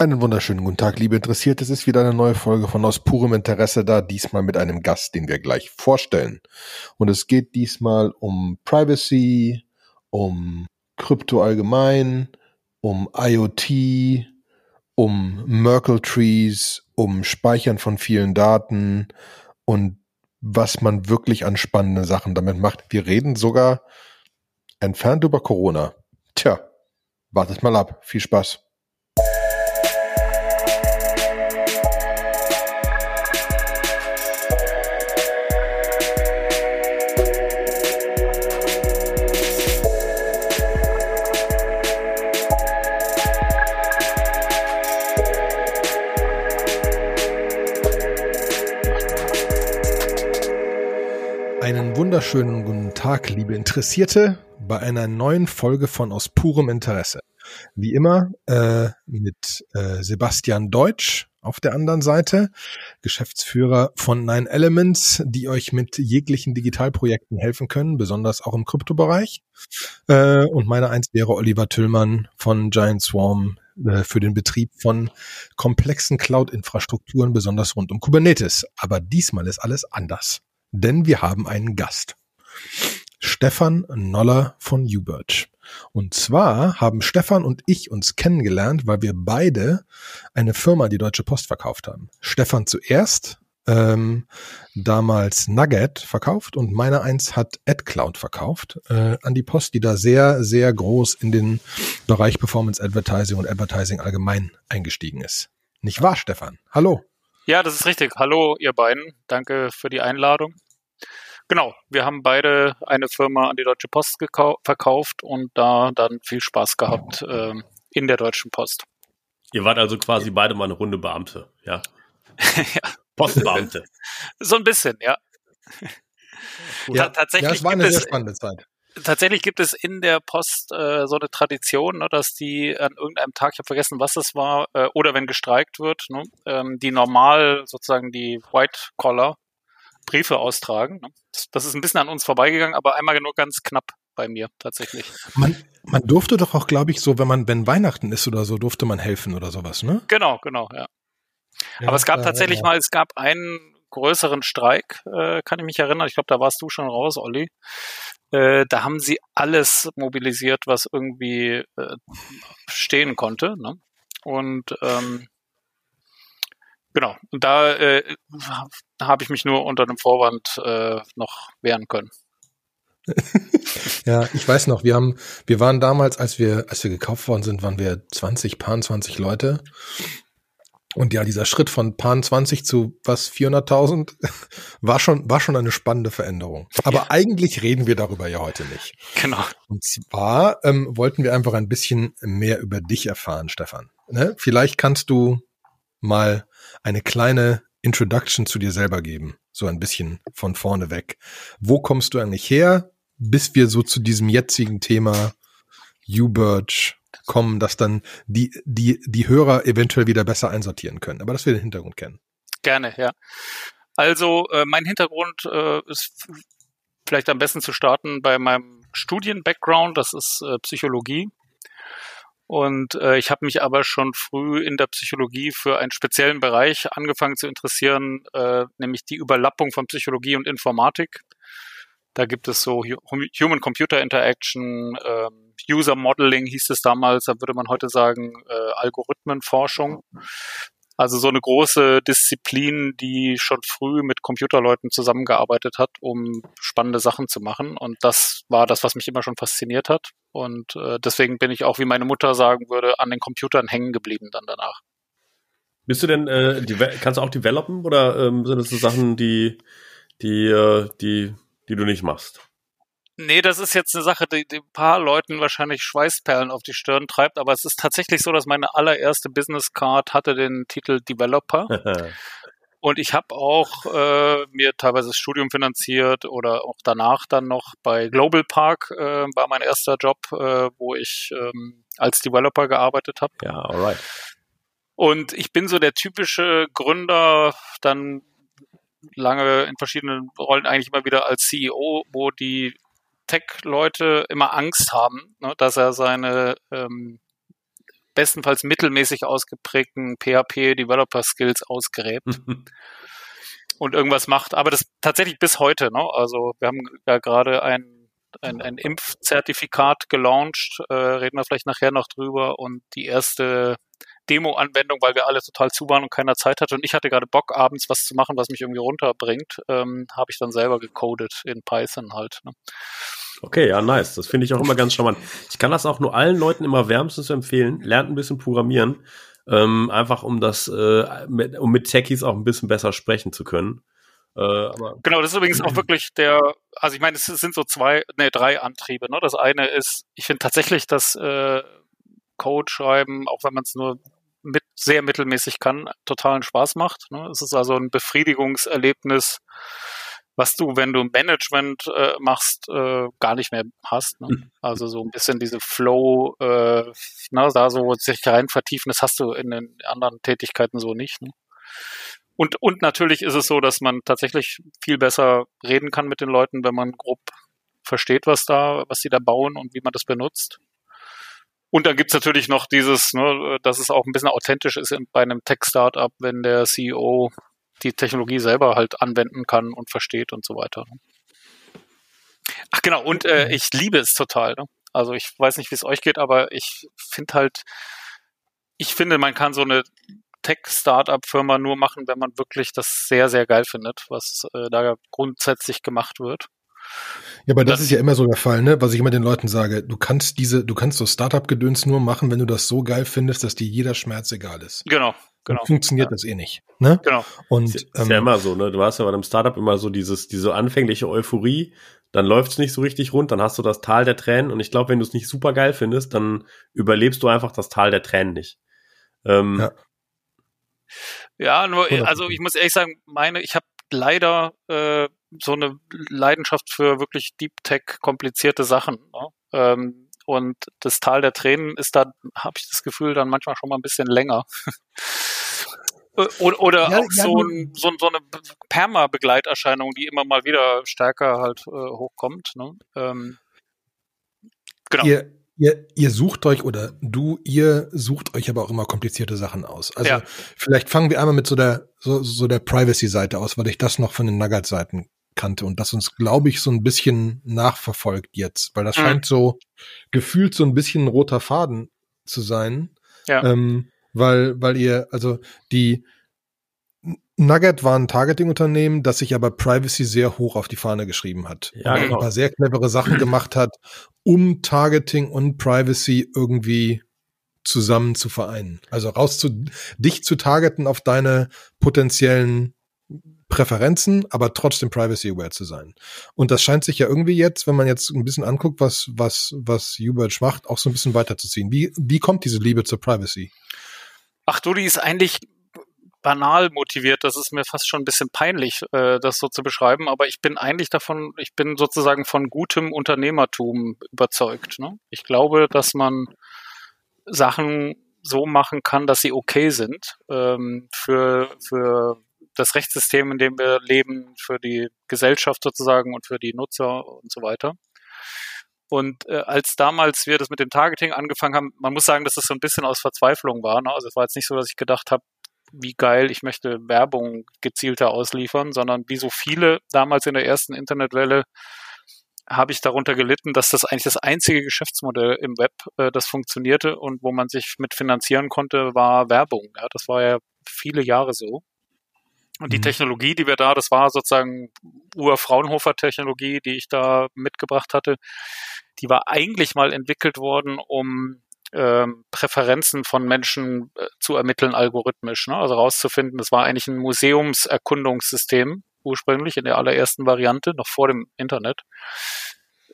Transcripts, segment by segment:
Einen wunderschönen guten Tag, liebe Interessierte. Es ist wieder eine neue Folge von Aus purem Interesse da, diesmal mit einem Gast, den wir gleich vorstellen. Und es geht diesmal um Privacy, um Krypto allgemein, um IoT, um Merkle Trees, um Speichern von vielen Daten und was man wirklich an spannenden Sachen damit macht. Wir reden sogar entfernt über Corona. Tja, wartet mal ab. Viel Spaß. Wunderschönen guten Tag, liebe Interessierte, bei einer neuen Folge von Aus purem Interesse. Wie immer äh, mit äh, Sebastian Deutsch auf der anderen Seite, Geschäftsführer von Nine Elements, die euch mit jeglichen Digitalprojekten helfen können, besonders auch im Kryptobereich. Äh, und meine eins wäre Oliver Tüllmann von Giant Swarm äh, für den Betrieb von komplexen Cloud-Infrastrukturen, besonders rund um Kubernetes. Aber diesmal ist alles anders denn wir haben einen Gast. Stefan Noller von Ubirch. Und zwar haben Stefan und ich uns kennengelernt, weil wir beide eine Firma die Deutsche Post verkauft haben. Stefan zuerst, ähm, damals Nugget verkauft und meiner eins hat AdCloud verkauft äh, an die Post, die da sehr, sehr groß in den Bereich Performance Advertising und Advertising allgemein eingestiegen ist. Nicht wahr, Stefan? Hallo. Ja, das ist richtig. Hallo, ihr beiden. Danke für die Einladung. Genau, wir haben beide eine Firma an die Deutsche Post verkauft und da dann viel Spaß gehabt äh, in der Deutschen Post. Ihr wart also quasi beide mal eine Runde Beamte, ja? ja. Postbeamte. so ein bisschen, ja. ja. Tatsächlich ja, es war eine sehr spannende Zeit tatsächlich gibt es in der Post äh, so eine Tradition, ne, dass die an irgendeinem Tag, ich habe vergessen, was es war, äh, oder wenn gestreikt wird, ne, ähm, die normal sozusagen die White Collar Briefe austragen. Ne. Das, das, ist ein bisschen an uns vorbeigegangen, aber einmal nur ganz knapp bei mir tatsächlich. Man, man durfte doch auch, glaube ich, so, wenn man, wenn Weihnachten ist oder so, durfte man helfen oder sowas, ne? Genau, genau, ja. ja aber es gab tatsächlich ja. mal, es gab einen größeren Streik, äh, kann ich mich erinnern. Ich glaube, da warst du schon raus, Olli. Äh, da haben sie alles mobilisiert, was irgendwie äh, stehen konnte. Ne? Und ähm, genau, und da äh, habe ich mich nur unter einem Vorwand äh, noch wehren können. ja, ich weiß noch, wir haben, wir waren damals, als wir, als wir gekauft worden sind, waren wir 20, paar 20 Leute. Und ja, dieser Schritt von Pan 20 zu was 400.000 war schon war schon eine spannende Veränderung. Aber ja. eigentlich reden wir darüber ja heute nicht. Genau. Und zwar ähm, wollten wir einfach ein bisschen mehr über dich erfahren, Stefan. Ne? Vielleicht kannst du mal eine kleine Introduction zu dir selber geben, so ein bisschen von vorne weg. Wo kommst du eigentlich her, bis wir so zu diesem jetzigen Thema U-Birch kommen, dass dann die, die, die Hörer eventuell wieder besser einsortieren können. Aber dass wir den Hintergrund kennen. Gerne, ja. Also äh, mein Hintergrund äh, ist vielleicht am besten zu starten bei meinem Studien-Background, das ist äh, Psychologie. Und äh, ich habe mich aber schon früh in der Psychologie für einen speziellen Bereich angefangen zu interessieren, äh, nämlich die Überlappung von Psychologie und Informatik. Da gibt es so Human-Computer Interaction, ähm, User Modeling hieß es damals, da würde man heute sagen äh, Algorithmenforschung. Also so eine große Disziplin, die schon früh mit Computerleuten zusammengearbeitet hat, um spannende Sachen zu machen. Und das war das, was mich immer schon fasziniert hat. Und äh, deswegen bin ich auch, wie meine Mutter sagen würde, an den Computern hängen geblieben dann danach. Bist du denn, äh, kannst du auch developen oder ähm, sind das so Sachen, die, die, äh, die, die du nicht machst? Nee, das ist jetzt eine Sache, die, die ein paar Leuten wahrscheinlich Schweißperlen auf die Stirn treibt, aber es ist tatsächlich so, dass meine allererste Business Card hatte den Titel Developer. Und ich habe auch äh, mir teilweise das Studium finanziert oder auch danach dann noch bei Global Park äh, war mein erster Job, äh, wo ich ähm, als Developer gearbeitet habe. Ja, alright. Und ich bin so der typische Gründer, dann lange in verschiedenen Rollen eigentlich immer wieder als CEO, wo die Tech-Leute immer Angst haben, ne, dass er seine ähm, bestenfalls mittelmäßig ausgeprägten PHP Developer Skills ausgräbt. und irgendwas macht, aber das tatsächlich bis heute, ne? Also wir haben ja gerade ein, ein, ein Impfzertifikat gelauncht, äh, reden wir vielleicht nachher noch drüber und die erste Demo-Anwendung, weil wir alle total zu waren und keiner Zeit hatte und ich hatte gerade Bock, abends was zu machen, was mich irgendwie runterbringt, ähm, habe ich dann selber gecodet in Python halt. Ne? Okay, ja, nice. Das finde ich auch immer ganz charmant. Ich kann das auch nur allen Leuten immer wärmstens empfehlen. Lernt ein bisschen Programmieren, ähm, einfach um das, äh, mit, um mit Techies auch ein bisschen besser sprechen zu können. Äh, genau, das ist übrigens auch wirklich der, also ich meine, es sind so zwei, nee, drei Antriebe. Ne? Das eine ist, ich finde tatsächlich, dass äh, Code schreiben, auch wenn man es nur mit sehr mittelmäßig kann, totalen Spaß macht. Ne? Es ist also ein Befriedigungserlebnis, was du, wenn du Management äh, machst, äh, gar nicht mehr hast. Ne? Mhm. Also so ein bisschen diese Flow, äh, na, da so sich rein vertiefen, das hast du in den anderen Tätigkeiten so nicht. Ne? Und, und natürlich ist es so, dass man tatsächlich viel besser reden kann mit den Leuten, wenn man grob versteht, was da, was sie da bauen und wie man das benutzt. Und dann gibt's natürlich noch dieses, ne, dass es auch ein bisschen authentisch ist bei einem Tech-Startup, wenn der CEO die Technologie selber halt anwenden kann und versteht und so weiter. Ne. Ach genau, und äh, ich liebe es total. Ne? Also ich weiß nicht, wie es euch geht, aber ich finde halt, ich finde, man kann so eine Tech-Startup-Firma nur machen, wenn man wirklich das sehr, sehr geil findet, was äh, da grundsätzlich gemacht wird. Ja, aber das, das, ist ja immer so der Fall, ne? Was ich immer den Leuten sage, du kannst diese, du kannst so Startup-Gedöns nur machen, wenn du das so geil findest, dass dir jeder Schmerz egal ist. Genau, genau. Dann funktioniert ja. das eh nicht, ne? Genau. Und ist, ähm, ist ja immer so, ne? Du hast ja bei einem Startup immer so dieses, diese anfängliche Euphorie, dann läuft's nicht so richtig rund, dann hast du das Tal der Tränen und ich glaube, wenn du es nicht super geil findest, dann überlebst du einfach das Tal der Tränen nicht. Ähm, ja. Ja, nur, also ich muss ehrlich sagen, meine, ich habe leider äh, so eine Leidenschaft für wirklich Deep Tech komplizierte Sachen. Ne? Ähm, und das Tal der Tränen ist da, habe ich das Gefühl, dann manchmal schon mal ein bisschen länger. oder, oder ja, auch ja, so, ein, so, so, eine Perma-Begleiterscheinung, die immer mal wieder stärker halt äh, hochkommt. Ne? Ähm, genau. Ihr, Ihr, ihr sucht euch oder du, ihr sucht euch aber auch immer komplizierte Sachen aus. Also ja. vielleicht fangen wir einmal mit so der so, so der Privacy-Seite aus, weil ich das noch von den Nugget-Seiten kannte und das uns, glaube ich, so ein bisschen nachverfolgt jetzt, weil das mhm. scheint so gefühlt so ein bisschen ein roter Faden zu sein. Ja. Ähm, weil, weil ihr, also die Nugget war ein Targeting-Unternehmen, das sich aber Privacy sehr hoch auf die Fahne geschrieben hat. Ja, und genau. ein paar sehr clevere Sachen gemacht hat, um Targeting und Privacy irgendwie zusammen zu vereinen. Also raus zu, dich zu targeten auf deine potenziellen Präferenzen, aber trotzdem privacy aware zu sein. Und das scheint sich ja irgendwie jetzt, wenn man jetzt ein bisschen anguckt, was, was, was Uberge macht, auch so ein bisschen weiterzuziehen. Wie, wie kommt diese Liebe zur Privacy? Ach du, die ist eigentlich banal motiviert. Das ist mir fast schon ein bisschen peinlich, äh, das so zu beschreiben. Aber ich bin eigentlich davon, ich bin sozusagen von gutem Unternehmertum überzeugt. Ne? Ich glaube, dass man Sachen so machen kann, dass sie okay sind ähm, für, für das Rechtssystem, in dem wir leben, für die Gesellschaft sozusagen und für die Nutzer und so weiter. Und äh, als damals wir das mit dem Targeting angefangen haben, man muss sagen, dass das so ein bisschen aus Verzweiflung war. Ne? Also es war jetzt nicht so, dass ich gedacht habe, wie geil, ich möchte Werbung gezielter ausliefern, sondern wie so viele damals in der ersten Internetwelle habe ich darunter gelitten, dass das eigentlich das einzige Geschäftsmodell im Web, äh, das funktionierte und wo man sich mit finanzieren konnte, war Werbung. Ja, das war ja viele Jahre so. Und die mhm. Technologie, die wir da, das war sozusagen Ur-Fraunhofer-Technologie, die ich da mitgebracht hatte, die war eigentlich mal entwickelt worden, um ähm, Präferenzen von Menschen äh, zu ermitteln algorithmisch. Ne? Also rauszufinden, das war eigentlich ein Museumserkundungssystem ursprünglich in der allerersten Variante, noch vor dem Internet,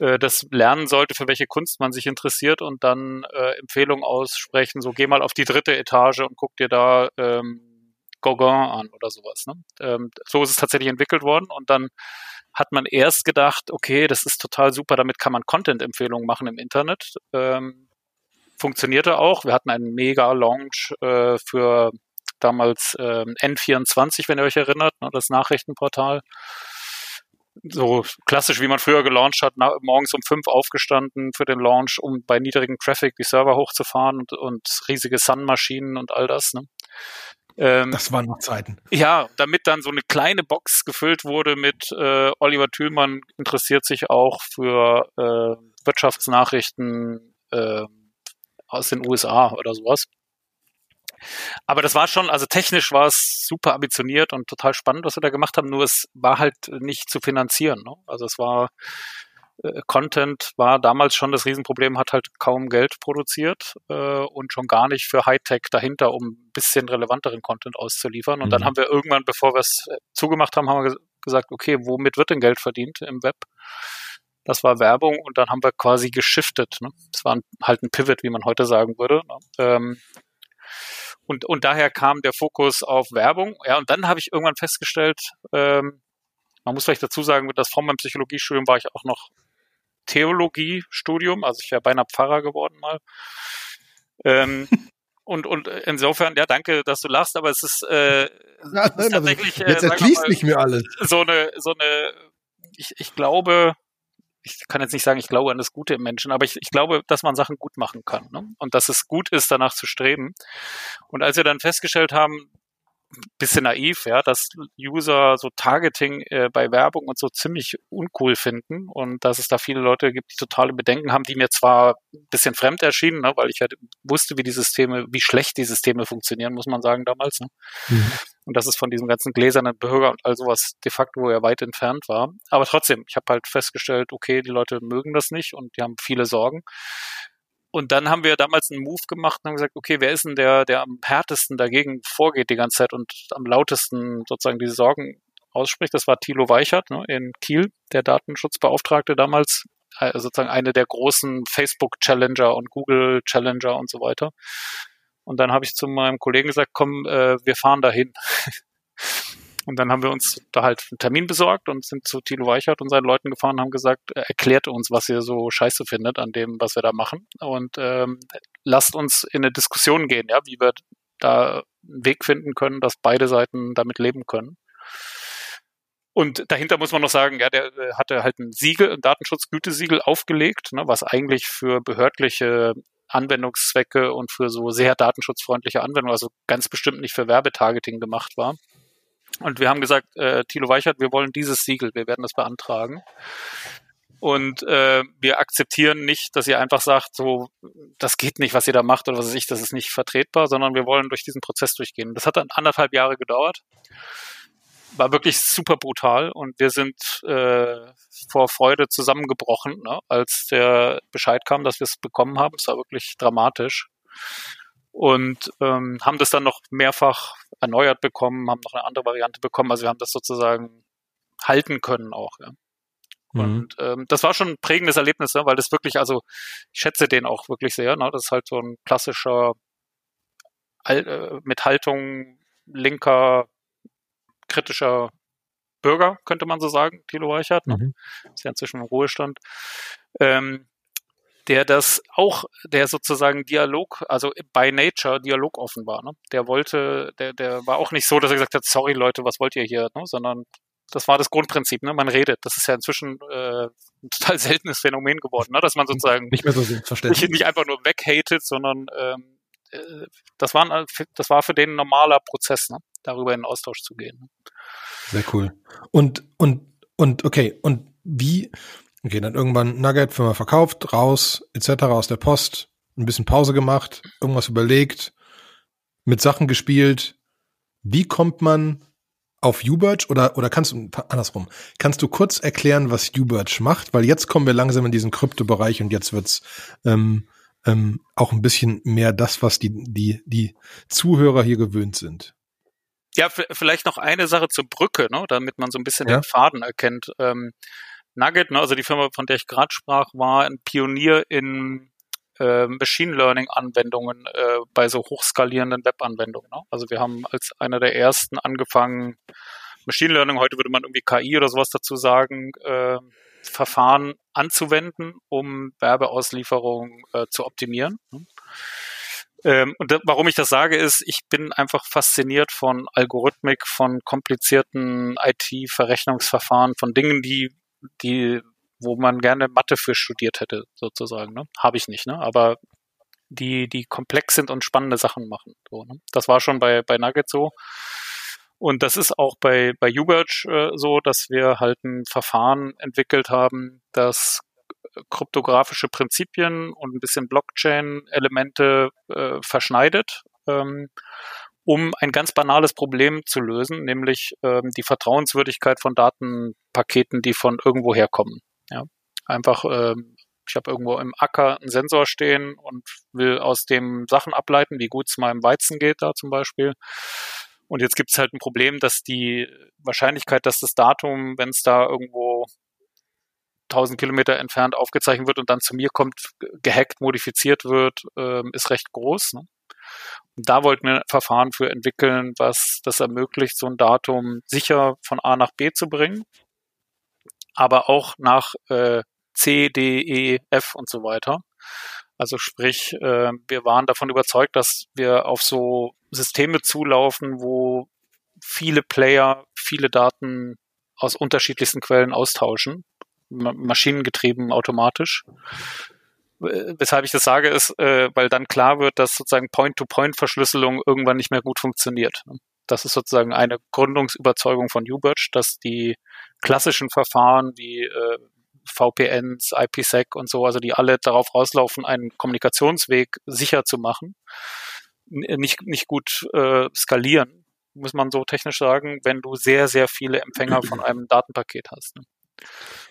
äh, das lernen sollte, für welche Kunst man sich interessiert und dann äh, Empfehlungen aussprechen, so geh mal auf die dritte Etage und guck dir da ähm, Gauguin an oder sowas. Ne? Ähm, so ist es tatsächlich entwickelt worden und dann hat man erst gedacht, okay, das ist total super, damit kann man Content-Empfehlungen machen im Internet. Ähm, funktionierte auch. Wir hatten einen mega Launch äh, für damals äh, N24, wenn ihr euch erinnert, ne, das Nachrichtenportal. so klassisch, wie man früher gelauncht hat, na, morgens um fünf aufgestanden für den Launch, um bei niedrigem Traffic die Server hochzufahren und, und riesige Sun-Maschinen und all das. Ne? Ähm, das waren noch Zeiten. Ja, damit dann so eine kleine Box gefüllt wurde mit äh, Oliver Thülmann interessiert sich auch für äh, Wirtschaftsnachrichten äh, aus den USA oder sowas. Aber das war schon, also technisch war es super ambitioniert und total spannend, was wir da gemacht haben, nur es war halt nicht zu finanzieren. Ne? Also es war, Content war damals schon das Riesenproblem, hat halt kaum Geld produziert äh, und schon gar nicht für Hightech dahinter, um ein bisschen relevanteren Content auszuliefern. Und mhm. dann haben wir irgendwann, bevor wir es äh, zugemacht haben, haben wir gesagt, okay, womit wird denn Geld verdient im Web? Das war Werbung und dann haben wir quasi geschiftet. Ne? Das war halt ein Pivot, wie man heute sagen würde. Ne? Ähm, und, und daher kam der Fokus auf Werbung. Ja, und dann habe ich irgendwann festgestellt, ähm, man muss vielleicht dazu sagen, dass vor meinem Psychologiestudium war ich auch noch Theologiestudium, also ich wäre beinahe Pfarrer geworden mal. Ähm, und, und insofern, ja, danke, dass du lachst, aber es ist, äh, ja, ist tatsächlich. Jetzt äh, erschließt mal, nicht mehr alles. So eine, so eine, ich, ich glaube, ich kann jetzt nicht sagen, ich glaube an das Gute im Menschen, aber ich, ich glaube, dass man Sachen gut machen kann ne? und dass es gut ist, danach zu streben. Und als wir dann festgestellt haben, bisschen naiv, ja, dass User so Targeting äh, bei Werbung und so ziemlich uncool finden und dass es da viele Leute gibt, die totale Bedenken haben, die mir zwar ein bisschen fremd erschienen, ne, weil ich halt wusste, wie die Systeme, wie schlecht die Systeme funktionieren, muss man sagen damals. Ne? Mhm. Und dass es von diesem ganzen gläsernen Bürger und all sowas de facto ja weit entfernt war. Aber trotzdem, ich habe halt festgestellt, okay, die Leute mögen das nicht und die haben viele Sorgen. Und dann haben wir damals einen Move gemacht und haben gesagt, okay, wer ist denn der, der am härtesten dagegen vorgeht die ganze Zeit und am lautesten sozusagen diese Sorgen ausspricht? Das war Thilo Weichert ne, in Kiel, der Datenschutzbeauftragte damals, also sozusagen eine der großen Facebook-Challenger und Google-Challenger und so weiter. Und dann habe ich zu meinem Kollegen gesagt, komm, äh, wir fahren dahin. Und dann haben wir uns da halt einen Termin besorgt und sind zu Thilo Weichert und seinen Leuten gefahren und haben gesagt, äh, erklärt uns, was ihr so scheiße findet an dem, was wir da machen. Und ähm, lasst uns in eine Diskussion gehen, ja, wie wir da einen Weg finden können, dass beide Seiten damit leben können. Und dahinter muss man noch sagen, ja, der äh, hatte halt ein Siegel, ein Datenschutzgütesiegel aufgelegt, ne, was eigentlich für behördliche Anwendungszwecke und für so sehr datenschutzfreundliche Anwendungen, also ganz bestimmt nicht für Werbetargeting gemacht war. Und wir haben gesagt, äh, Thilo Weichert, wir wollen dieses Siegel, wir werden das beantragen. Und äh, wir akzeptieren nicht, dass ihr einfach sagt, so, das geht nicht, was ihr da macht oder was weiß ich, das ist nicht vertretbar, sondern wir wollen durch diesen Prozess durchgehen. Das hat dann anderthalb Jahre gedauert. War wirklich super brutal und wir sind äh, vor Freude zusammengebrochen, ne, als der Bescheid kam, dass wir es bekommen haben. Es war wirklich dramatisch und ähm, haben das dann noch mehrfach erneuert bekommen, haben noch eine andere Variante bekommen. Also wir haben das sozusagen halten können auch. Ja. Mhm. Und ähm, das war schon ein prägendes Erlebnis, ne, weil das wirklich, also ich schätze den auch wirklich sehr. Ne? Das ist halt so ein klassischer äh, mit Haltung linker, kritischer Bürger, könnte man so sagen, Thilo Weichert. Ne? Mhm. Ist ja inzwischen im Ruhestand. Ähm, der das auch, der sozusagen Dialog, also by nature Dialog offen war. Ne? Der wollte, der, der war auch nicht so, dass er gesagt hat, sorry Leute, was wollt ihr hier, ne? sondern das war das Grundprinzip, ne? Man redet. Das ist ja inzwischen äh, ein total seltenes Phänomen geworden, ne? dass man sozusagen nicht mehr so selbstverständlich nicht, nicht einfach nur weghatet, sondern ähm, äh, das war das war für den ein normaler Prozess, ne? darüber in den Austausch zu gehen. Ne? Sehr cool. Und und und okay und wie Okay, dann irgendwann Nugget, Firma verkauft, raus, etc. aus der Post, ein bisschen Pause gemacht, irgendwas überlegt, mit Sachen gespielt. Wie kommt man auf Uberge oder, oder kannst du, andersrum, kannst du kurz erklären, was Uberge macht? Weil jetzt kommen wir langsam in diesen Kryptobereich und jetzt wird's ähm, ähm, auch ein bisschen mehr das, was die, die, die Zuhörer hier gewöhnt sind. Ja, vielleicht noch eine Sache zur Brücke, ne, damit man so ein bisschen ja? den Faden erkennt. Ähm, Nugget, ne, also die Firma, von der ich gerade sprach, war ein Pionier in äh, Machine Learning Anwendungen äh, bei so hochskalierenden Webanwendungen. Ne? Also wir haben als einer der ersten angefangen, Machine Learning, heute würde man irgendwie KI oder sowas dazu sagen, äh, Verfahren anzuwenden, um Werbeauslieferungen äh, zu optimieren. Ne? Ähm, und warum ich das sage, ist, ich bin einfach fasziniert von Algorithmik, von komplizierten IT-Verrechnungsverfahren, von Dingen, die, die, wo man gerne Mathe für studiert hätte, sozusagen. Ne? Habe ich nicht, ne? Aber die, die komplex sind und spannende Sachen machen. So, ne? Das war schon bei, bei Nugget so. Und das ist auch bei, bei Uberge äh, so, dass wir halt ein Verfahren entwickelt haben, das kryptografische Prinzipien und ein bisschen Blockchain-Elemente äh, verschneidet, ähm, um ein ganz banales Problem zu lösen, nämlich ähm, die Vertrauenswürdigkeit von Datenpaketen, die von irgendwo herkommen. Ja? Einfach, ähm, ich habe irgendwo im Acker einen Sensor stehen und will aus dem Sachen ableiten, wie gut es meinem Weizen geht da zum Beispiel. Und jetzt gibt es halt ein Problem, dass die Wahrscheinlichkeit, dass das Datum, wenn es da irgendwo 1000 Kilometer entfernt aufgezeichnet wird und dann zu mir kommt, gehackt, modifiziert wird, ähm, ist recht groß. Ne? Und da wollten wir ein Verfahren für entwickeln, was das ermöglicht, so ein Datum sicher von A nach B zu bringen, aber auch nach äh, C, D, E, F und so weiter. Also sprich, äh, wir waren davon überzeugt, dass wir auf so Systeme zulaufen, wo viele Player viele Daten aus unterschiedlichsten Quellen austauschen maschinengetrieben automatisch. Weshalb ich das sage, ist, äh, weil dann klar wird, dass sozusagen Point-to-Point-Verschlüsselung irgendwann nicht mehr gut funktioniert. Das ist sozusagen eine Gründungsüberzeugung von UBirch, dass die klassischen Verfahren wie äh, VPNs, IPsec und so, also die alle darauf rauslaufen, einen Kommunikationsweg sicher zu machen, nicht, nicht gut äh, skalieren, muss man so technisch sagen, wenn du sehr, sehr viele Empfänger von einem Datenpaket hast. Ne?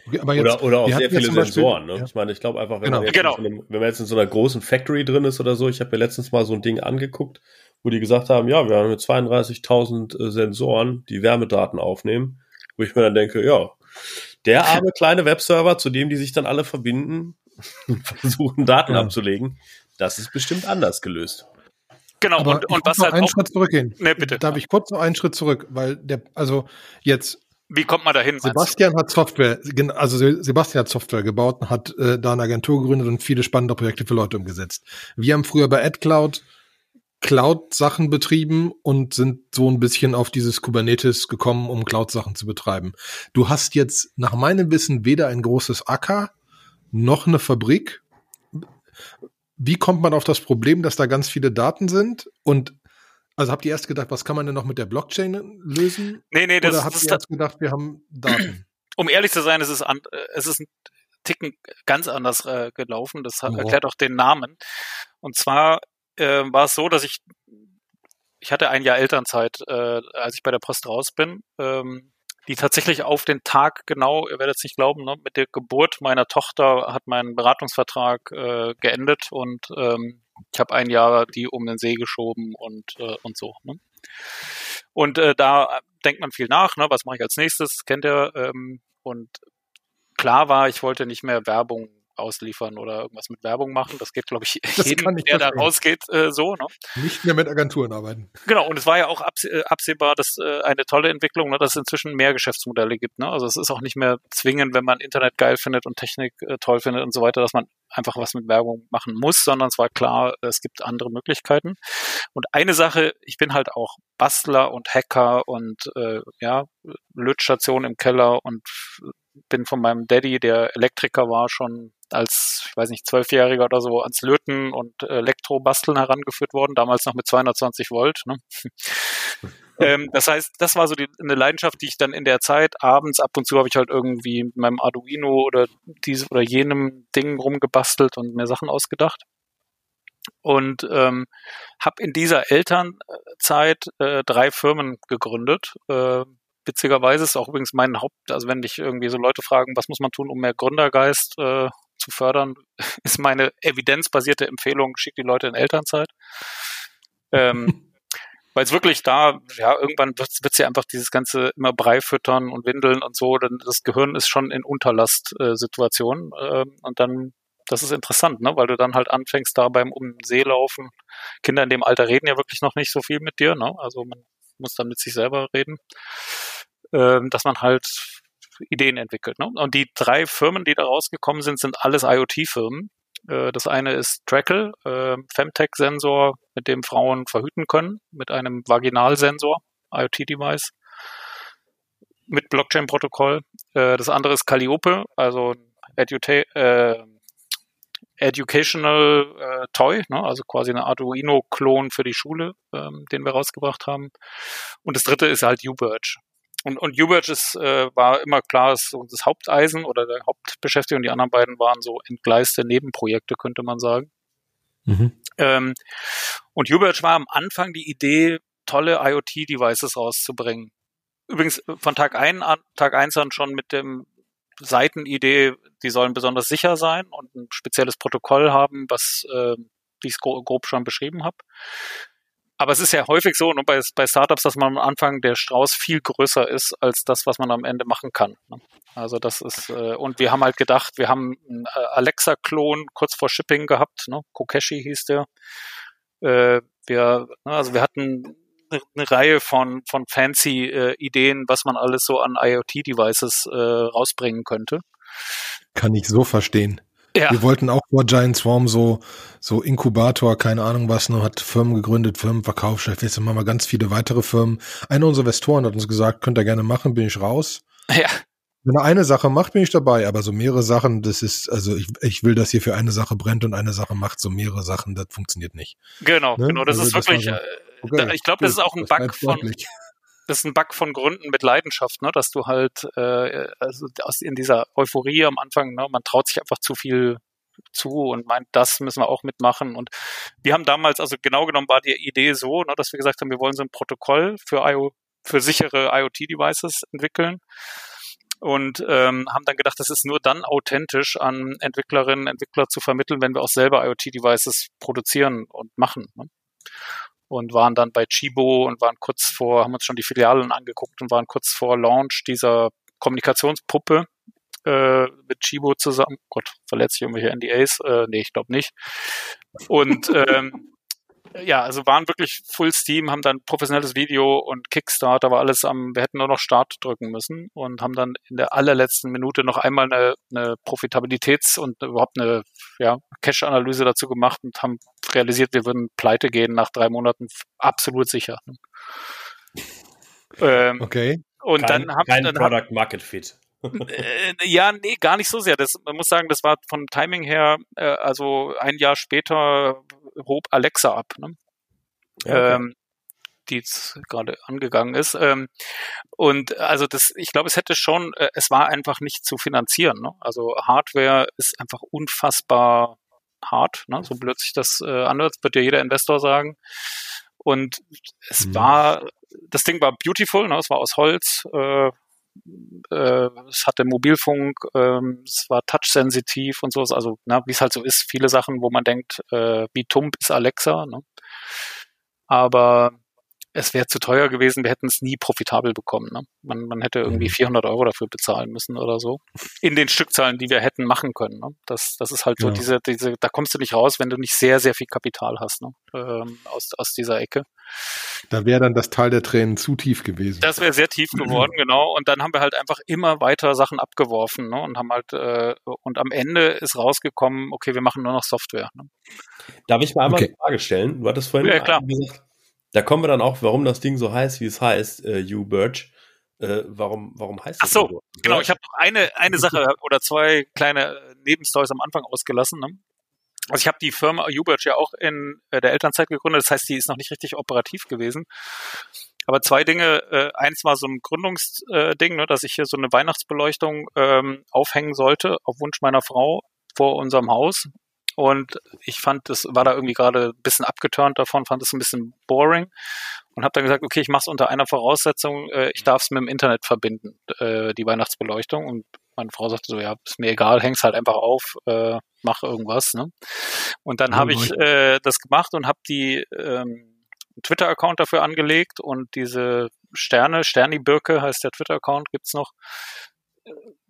Okay, jetzt, oder, oder auch sehr viele Sensoren. Ne? Ja. Ich meine, ich glaube einfach, wenn, genau. man jetzt genau. einem, wenn man jetzt in so einer großen Factory drin ist oder so, ich habe mir letztens mal so ein Ding angeguckt, wo die gesagt haben, ja, wir haben mit 32.000 äh, Sensoren, die Wärmedaten aufnehmen, wo ich mir dann denke, ja, der arme kleine Webserver, zu dem die sich dann alle verbinden und versuchen Daten ja. abzulegen, das ist bestimmt anders gelöst. Genau, Aber und, und was halt einen auch, Schritt zurückgehen. Nee, bitte. Darf ich kurz noch einen Schritt zurück, weil der, also jetzt wie kommt man dahin? Sebastian hat Software, also Sebastian hat Software gebaut und hat äh, da eine Agentur gegründet und viele spannende Projekte für Leute umgesetzt. Wir haben früher bei AdCloud Cloud-Sachen betrieben und sind so ein bisschen auf dieses Kubernetes gekommen, um Cloud-Sachen zu betreiben. Du hast jetzt nach meinem Wissen weder ein großes Acker noch eine Fabrik. Wie kommt man auf das Problem, dass da ganz viele Daten sind? Und also habt ihr erst gedacht, was kann man denn noch mit der Blockchain lösen? Nee, nee, das Oder habt ihr erst gedacht, wir haben Daten? Um ehrlich zu sein, es ist, an, äh, es ist ein Ticken ganz anders äh, gelaufen. Das hat, oh. erklärt auch den Namen. Und zwar äh, war es so, dass ich, ich hatte ein Jahr Elternzeit, äh, als ich bei der Post raus bin, ähm, die tatsächlich auf den Tag genau, ihr werdet es nicht glauben, ne, mit der Geburt meiner Tochter hat mein Beratungsvertrag äh, geendet und ähm, ich habe ein Jahr die um den See geschoben und, äh, und so. Ne? Und äh, da denkt man viel nach, ne? was mache ich als nächstes, kennt ihr. Ähm, und klar war, ich wollte nicht mehr Werbung ausliefern oder irgendwas mit Werbung machen. Das geht, glaube ich, das jedem, ich der da rausgeht, äh, so. Ne? Nicht mehr mit Agenturen arbeiten. Genau, und es war ja auch äh, absehbar, dass äh, eine tolle Entwicklung, ne, dass es inzwischen mehr Geschäftsmodelle gibt. Ne? Also es ist auch nicht mehr zwingend, wenn man Internet geil findet und Technik äh, toll findet und so weiter, dass man einfach was mit Werbung machen muss, sondern es war klar, es gibt andere Möglichkeiten. Und eine Sache, ich bin halt auch Bastler und Hacker und äh, ja, Lötstation im Keller und bin von meinem Daddy, der Elektriker war, schon als, ich weiß nicht, Zwölfjähriger oder so ans Löten und Elektrobasteln herangeführt worden, damals noch mit 220 Volt. Ne? ähm, das heißt, das war so die, eine Leidenschaft, die ich dann in der Zeit abends ab und zu habe ich halt irgendwie mit meinem Arduino oder diese oder jenem Ding rumgebastelt und mir Sachen ausgedacht. Und ähm, habe in dieser Elternzeit äh, drei Firmen gegründet. Äh, witzigerweise ist auch übrigens mein Haupt, also wenn dich irgendwie so Leute fragen, was muss man tun, um mehr Gründergeist äh, zu fördern, ist meine evidenzbasierte Empfehlung, schick die Leute in Elternzeit. Ähm, weil es wirklich da, ja, irgendwann wird es ja einfach dieses ganze immer Brei füttern und Windeln und so, dann das Gehirn ist schon in Unterlastsituation äh, äh, und dann, das ist interessant, ne, weil du dann halt anfängst da beim um den See laufen. Kinder in dem Alter reden ja wirklich noch nicht so viel mit dir, ne, also man muss dann mit sich selber reden, äh, dass man halt Ideen entwickelt. Ne? Und die drei Firmen, die da rausgekommen sind, sind alles IoT-Firmen. Äh, das eine ist Trackle, äh, Femtech-Sensor, mit dem Frauen verhüten können, mit einem Vaginalsensor, IoT-Device, mit Blockchain-Protokoll. Äh, das andere ist Calliope, also Eduta äh, Educational äh, Toy, ne? also quasi eine Arduino-Klon für die Schule, ähm, den wir rausgebracht haben. Und das dritte ist halt UBirch. Und, und UBirch ist, äh, war immer klar, ist so das Haupteisen oder der Hauptbeschäftigung. Die anderen beiden waren so entgleiste Nebenprojekte, könnte man sagen. Mhm. Ähm, und UBirch war am Anfang die Idee, tolle IoT-Devices rauszubringen. Übrigens von Tag, ein an, Tag eins an schon mit dem Seitenidee, die sollen besonders sicher sein und ein spezielles Protokoll haben, was, äh, ich es grob schon beschrieben habe. Aber es ist ja häufig so ne, bei, bei Startups, dass man am Anfang der Strauß viel größer ist als das, was man am Ende machen kann. Ne? Also das ist, äh, und wir haben halt gedacht, wir haben einen äh, Alexa-Klon kurz vor Shipping gehabt, ne? Kokeshi hieß der. Äh, wir, ne, also wir hatten eine Reihe von, von fancy äh, Ideen, was man alles so an IoT-Devices äh, rausbringen könnte. Kann ich so verstehen. Ja. Wir wollten auch vor Giant Swarm so, so Inkubator, keine Ahnung was, noch hat Firmen gegründet, Firmenverkaufschef, jetzt machen wir ganz viele weitere Firmen. Einer unserer Investoren hat uns gesagt, könnt ihr gerne machen, bin ich raus. Ja. Wenn er eine Sache macht, bin ich dabei, aber so mehrere Sachen, das ist, also ich, ich will, dass hier für eine Sache brennt und eine Sache macht, so mehrere Sachen, das funktioniert nicht. Genau, ne? genau, das also ist das wirklich, so, äh, okay, ich glaube, das ist auch ein Bug von, ist ein Bug von Gründen mit Leidenschaft, ne, dass du halt äh, also aus in dieser Euphorie am Anfang, ne, man traut sich einfach zu viel zu und meint, das müssen wir auch mitmachen. Und wir haben damals, also genau genommen war die Idee so, ne, dass wir gesagt haben, wir wollen so ein Protokoll für IO, für sichere IoT-Devices entwickeln und ähm, haben dann gedacht, das ist nur dann authentisch an Entwicklerinnen, Entwickler zu vermitteln, wenn wir auch selber IoT-Devices produzieren und machen. Ne? Und waren dann bei Chibo und waren kurz vor, haben uns schon die Filialen angeguckt und waren kurz vor Launch dieser Kommunikationspuppe äh, mit Chibo zusammen. Gott, verletzt sich irgendwelche NDAs? Äh, nee, ich glaube nicht. Und ähm, ja, also waren wirklich Full Steam, haben dann professionelles Video und Kickstarter war alles am, wir hätten nur noch Start drücken müssen und haben dann in der allerletzten Minute noch einmal eine, eine Profitabilitäts- und überhaupt eine ja, Cash-Analyse dazu gemacht und haben realisiert, wir würden pleite gehen nach drei Monaten, absolut sicher. Ähm, okay. Und kein, dann haben kein dann Product Market Fit. Äh, ja, nee, gar nicht so sehr. Das, man muss sagen, das war vom Timing her, äh, also ein Jahr später hob Alexa ab, ne? okay. ähm, die jetzt gerade angegangen ist. Ähm, und also das, ich glaube, es hätte schon, äh, es war einfach nicht zu finanzieren. Ne? Also Hardware ist einfach unfassbar hart, ne? so blöd sich das äh, anhört, wird ja jeder Investor sagen. Und es mhm. war, das Ding war beautiful, ne? es war aus Holz, äh, äh, es hatte Mobilfunk, ähm, es war touchsensitiv und sowas, also wie es halt so ist, viele Sachen, wo man denkt, äh, wie tump ist Alexa, ne? aber es wäre zu teuer gewesen, wir hätten es nie profitabel bekommen. Ne? Man, man hätte irgendwie 400 mhm. Euro dafür bezahlen müssen oder so. In den Stückzahlen, die wir hätten machen können. Ne? Das, das ist halt so ja. diese, diese, da kommst du nicht raus, wenn du nicht sehr, sehr viel Kapital hast ne? ähm, aus, aus dieser Ecke. Da wäre dann das Tal der Tränen zu tief gewesen. Das wäre sehr tief geworden, genau. Und dann haben wir halt einfach immer weiter Sachen abgeworfen ne? und haben halt, äh, und am Ende ist rausgekommen, okay, wir machen nur noch Software. Ne? Darf ich mal einmal okay. eine Frage stellen? Du hattest vorhin ja, klar. gesagt, da kommen wir dann auch, warum das Ding so heißt, wie es heißt, äh, Hugh Birch. Äh, warum, warum heißt das? Ach so, so? genau. Ich habe noch eine, eine Sache oder zwei kleine Nebenstories am Anfang ausgelassen. Ne? Also ich habe die Firma Uberch ja auch in äh, der Elternzeit gegründet. Das heißt, die ist noch nicht richtig operativ gewesen. Aber zwei Dinge. Äh, eins war so ein Gründungsding, ne, dass ich hier so eine Weihnachtsbeleuchtung ähm, aufhängen sollte auf Wunsch meiner Frau vor unserem Haus. Und ich fand, das war da irgendwie gerade ein bisschen abgeturnt davon, fand es ein bisschen boring und habe dann gesagt, okay, ich mache es unter einer Voraussetzung, äh, ich darf es mit dem Internet verbinden, äh, die Weihnachtsbeleuchtung. Und meine Frau sagte so, ja, ist mir egal, häng's halt einfach auf, äh, mach irgendwas. Ne? Und dann habe ich äh, das gemacht und habe die ähm, Twitter-Account dafür angelegt und diese Sterne, Sterni-Birke heißt der Twitter-Account, gibt's noch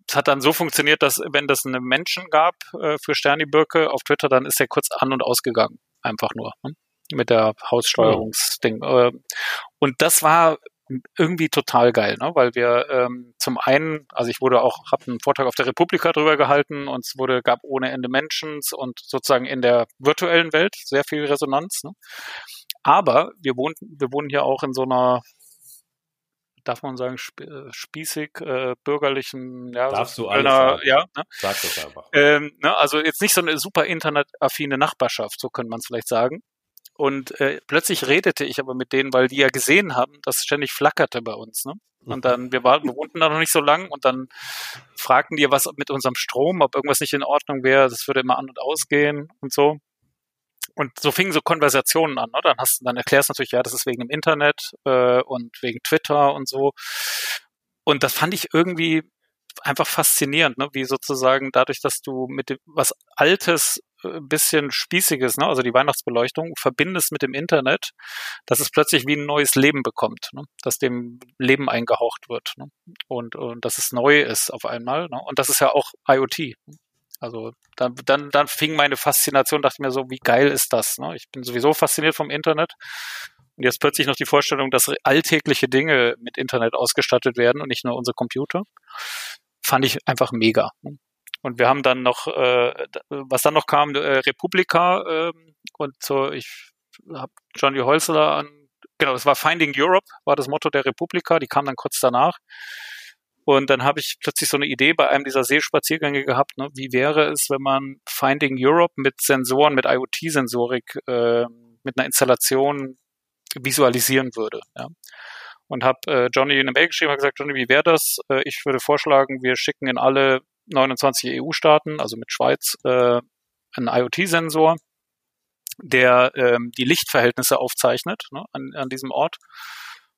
es hat dann so funktioniert, dass wenn das einen Menschen gab äh, für Sterni Birke auf Twitter, dann ist er kurz an und ausgegangen. Einfach nur. Ne? Mit der Haussteuerungsding. Oh. und das war irgendwie total geil, ne? weil wir ähm, zum einen, also ich wurde auch, habe einen Vortrag auf der Republika drüber gehalten und es wurde gab ohne Ende Mentions und sozusagen in der virtuellen Welt sehr viel Resonanz. Ne? Aber wir wohnen, wir wohnen hier auch in so einer darf man sagen, äh, spießig, äh, bürgerlichen, ja, Darfst so du alles sagen. ja, ne? Sag das einfach. Ähm, ne, also jetzt nicht so eine super internetaffine Nachbarschaft, so könnte man es vielleicht sagen. Und äh, plötzlich redete ich aber mit denen, weil die ja gesehen haben, dass es ständig flackerte bei uns. Ne? Und dann, wir, waren, wir wohnten da noch nicht so lang und dann fragten die, was mit unserem Strom, ob irgendwas nicht in Ordnung wäre. Das würde immer an und ausgehen und so. Und so fingen so Konversationen an. Ne? Dann, hast, dann erklärst du natürlich, ja, das ist wegen dem Internet äh, und wegen Twitter und so. Und das fand ich irgendwie einfach faszinierend, ne? wie sozusagen dadurch, dass du mit dem, was Altes ein bisschen Spießiges, ne? also die Weihnachtsbeleuchtung, verbindest mit dem Internet, dass es plötzlich wie ein neues Leben bekommt, ne? dass dem Leben eingehaucht wird ne? und, und dass es neu ist auf einmal. Ne? Und das ist ja auch IoT. Also dann, dann, dann fing meine Faszination, dachte mir so, wie geil ist das? Ne? Ich bin sowieso fasziniert vom Internet. Und jetzt plötzlich noch die Vorstellung, dass alltägliche Dinge mit Internet ausgestattet werden und nicht nur unsere Computer, fand ich einfach mega. Und wir haben dann noch, äh, was dann noch kam, äh, Republika äh, und so, ich habe Johnny Holzler an, genau, es war Finding Europe, war das Motto der Republika, die kam dann kurz danach. Und dann habe ich plötzlich so eine Idee bei einem dieser Seespaziergänge gehabt, ne, wie wäre es, wenn man Finding Europe mit Sensoren, mit IoT-Sensorik, äh, mit einer Installation visualisieren würde. Ja. Und habe äh, Johnny eine Mail geschrieben, habe gesagt, Johnny, wie wäre das? Äh, ich würde vorschlagen, wir schicken in alle 29 EU-Staaten, also mit Schweiz, äh, einen IoT-Sensor, der ähm, die Lichtverhältnisse aufzeichnet ne, an, an diesem Ort.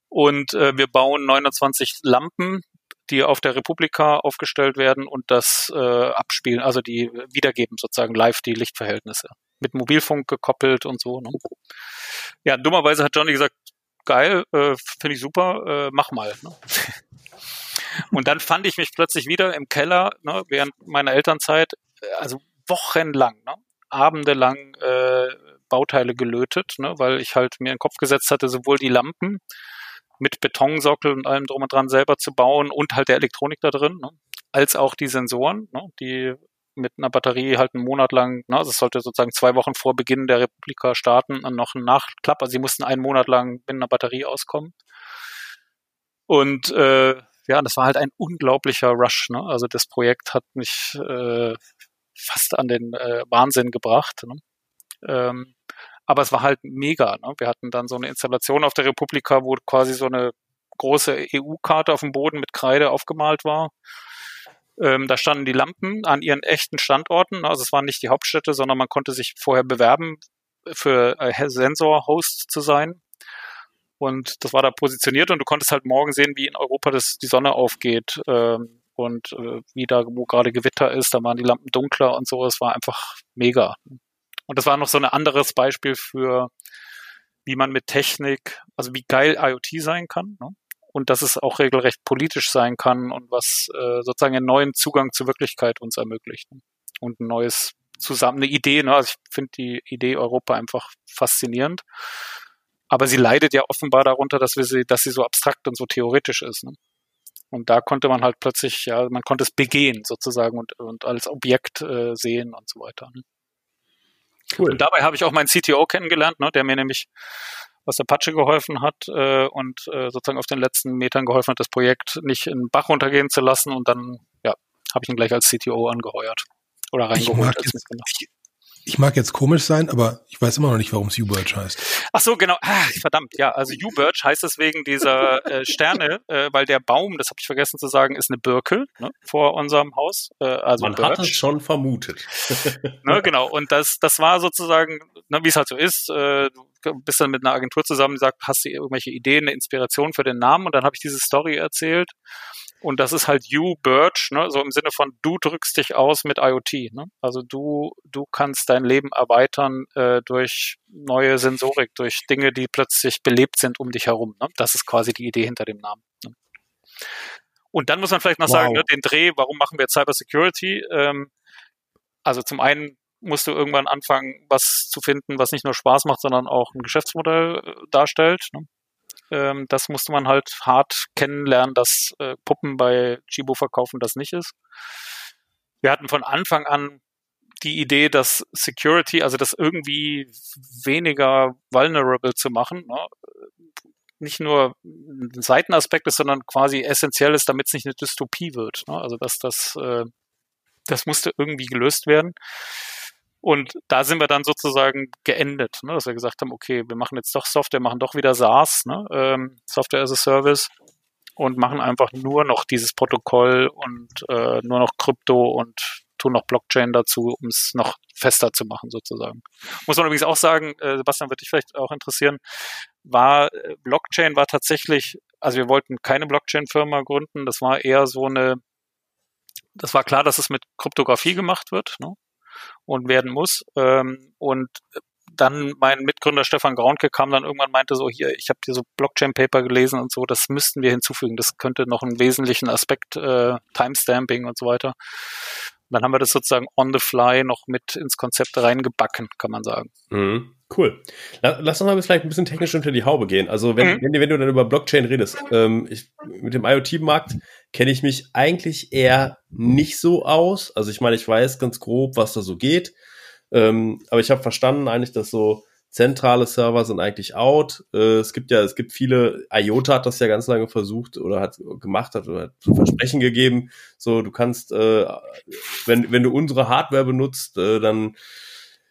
Und äh, wir bauen 29 Lampen, die auf der Republika aufgestellt werden und das äh, abspielen, also die wiedergeben sozusagen live die Lichtverhältnisse. Mit Mobilfunk gekoppelt und so. Ne? Ja, dummerweise hat Johnny gesagt, geil, äh, finde ich super, äh, mach mal. Ne? Und dann fand ich mich plötzlich wieder im Keller, ne, während meiner Elternzeit, äh, also wochenlang, ne, abendelang äh, Bauteile gelötet, ne, weil ich halt mir in den Kopf gesetzt hatte, sowohl die Lampen mit Betonsockel und allem drum und dran selber zu bauen und halt der Elektronik da drin, ne, als auch die Sensoren, ne, die mit einer Batterie halt einen Monat lang, ne, also es sollte sozusagen zwei Wochen vor Beginn der Republika starten und noch ein Nachklapp, also sie mussten einen Monat lang mit einer Batterie auskommen. Und äh, ja, das war halt ein unglaublicher Rush. Ne? Also das Projekt hat mich äh, fast an den äh, Wahnsinn gebracht. Ne? Ähm, aber es war halt mega. Ne? Wir hatten dann so eine Installation auf der Republika, wo quasi so eine große EU-Karte auf dem Boden mit Kreide aufgemalt war. Ähm, da standen die Lampen an ihren echten Standorten. Also es waren nicht die Hauptstädte, sondern man konnte sich vorher bewerben, für äh, Sensor-Host zu sein. Und das war da positioniert und du konntest halt morgen sehen, wie in Europa das, die Sonne aufgeht ähm, und äh, wie da, wo gerade Gewitter ist, da waren die Lampen dunkler und so. Es war einfach mega. Und das war noch so ein anderes Beispiel für, wie man mit Technik, also wie geil IoT sein kann. Ne? Und dass es auch regelrecht politisch sein kann und was äh, sozusagen einen neuen Zugang zur Wirklichkeit uns ermöglicht. Ne? Und ein neues zusammen, eine Idee, ne? also ich finde die Idee Europa einfach faszinierend. Aber sie leidet ja offenbar darunter, dass wir sie, dass sie so abstrakt und so theoretisch ist. Ne? Und da konnte man halt plötzlich, ja, man konnte es begehen sozusagen und, und als Objekt äh, sehen und so weiter. Ne? Cool. Und dabei habe ich auch meinen CTO kennengelernt, ne, der mir nämlich aus Apache geholfen hat äh, und äh, sozusagen auf den letzten Metern geholfen hat, das Projekt nicht in den Bach runtergehen zu lassen. Und dann, ja, habe ich ihn gleich als CTO angeheuert oder reingeholt. Ich mag, jetzt, ich, ich mag jetzt komisch sein, aber ich weiß immer noch nicht, warum es U-Birch heißt. Ach so, genau. Ah, verdammt, ja. Also U-Birch heißt es wegen dieser äh, Sterne, äh, weil der Baum, das habe ich vergessen zu sagen, ist eine Birke ne, vor unserem Haus. Äh, also Man Birch. hat es schon vermutet. ne, genau. Und das, das war sozusagen, ne, wie es halt so ist. Äh, du bist dann mit einer Agentur zusammen, die sagt, hast du irgendwelche Ideen, eine Inspiration für den Namen? Und dann habe ich diese Story erzählt. Und das ist halt you Birch, ne? so im Sinne von du drückst dich aus mit IoT. Ne? Also du, du kannst dein Leben erweitern äh, durch neue Sensorik, durch Dinge, die plötzlich belebt sind um dich herum. Ne? Das ist quasi die Idee hinter dem Namen. Ne? Und dann muss man vielleicht noch wow. sagen, ne, den Dreh, warum machen wir Cyber Security? Ähm, also zum einen musst du irgendwann anfangen, was zu finden, was nicht nur Spaß macht, sondern auch ein Geschäftsmodell äh, darstellt. Ne? Ähm, das musste man halt hart kennenlernen, dass äh, Puppen bei Chibo verkaufen das nicht ist. Wir hatten von Anfang an die Idee, dass Security, also das irgendwie weniger vulnerable zu machen, ne? nicht nur ein Seitenaspekt ist, sondern quasi essentiell ist, damit es nicht eine Dystopie wird. Ne? Also dass das, äh, das musste irgendwie gelöst werden. Und da sind wir dann sozusagen geendet, ne? dass wir gesagt haben, okay, wir machen jetzt doch Software, machen doch wieder SaaS, ne? ähm, Software as a Service und machen einfach nur noch dieses Protokoll und äh, nur noch Krypto und tun noch Blockchain dazu, um es noch fester zu machen sozusagen. Muss man übrigens auch sagen, äh, Sebastian wird dich vielleicht auch interessieren, war äh, Blockchain war tatsächlich, also wir wollten keine Blockchain-Firma gründen, das war eher so eine, das war klar, dass es mit Kryptographie gemacht wird ne? Und werden muss. Ähm, und dann mein Mitgründer Stefan Graunke kam dann irgendwann meinte so, hier, ich habe hier so Blockchain-Paper gelesen und so, das müssten wir hinzufügen. Das könnte noch einen wesentlichen Aspekt, äh, Timestamping und so weiter. Dann haben wir das sozusagen on the fly noch mit ins Konzept reingebacken, kann man sagen. Mhm. Cool. Lass uns mal vielleicht ein bisschen technisch unter die Haube gehen. Also wenn, mhm. wenn, wenn, du dann über Blockchain redest, ähm, ich, mit dem IoT-Markt kenne ich mich eigentlich eher nicht so aus. Also ich meine, ich weiß ganz grob, was da so geht. Ähm, aber ich habe verstanden eigentlich, dass so zentrale Server sind eigentlich out. Äh, es gibt ja, es gibt viele, IOTA hat das ja ganz lange versucht oder hat gemacht, hat oder hat Versprechen gegeben. So, du kannst, äh, wenn, wenn du unsere Hardware benutzt, äh, dann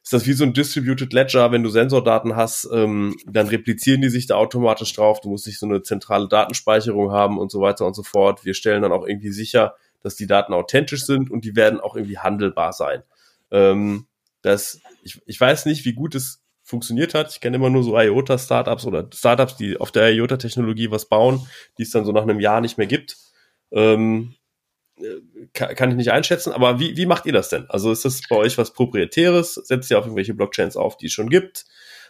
ist das wie so ein Distributed Ledger, wenn du Sensordaten hast, ähm, dann replizieren die sich da automatisch drauf. Du musst nicht so eine zentrale Datenspeicherung haben und so weiter und so fort. Wir stellen dann auch irgendwie sicher, dass die Daten authentisch sind und die werden auch irgendwie handelbar sein. Ähm, das, ich, ich weiß nicht, wie gut es funktioniert hat. Ich kenne immer nur so IOTA-Startups oder Startups, die auf der IOTA-Technologie was bauen, die es dann so nach einem Jahr nicht mehr gibt. Ähm, äh, kann, ich nicht einschätzen, aber wie, wie macht ihr das denn? Also ist das bei euch was Proprietäres? Setzt ihr auf irgendwelche Blockchains auf, die es schon gibt?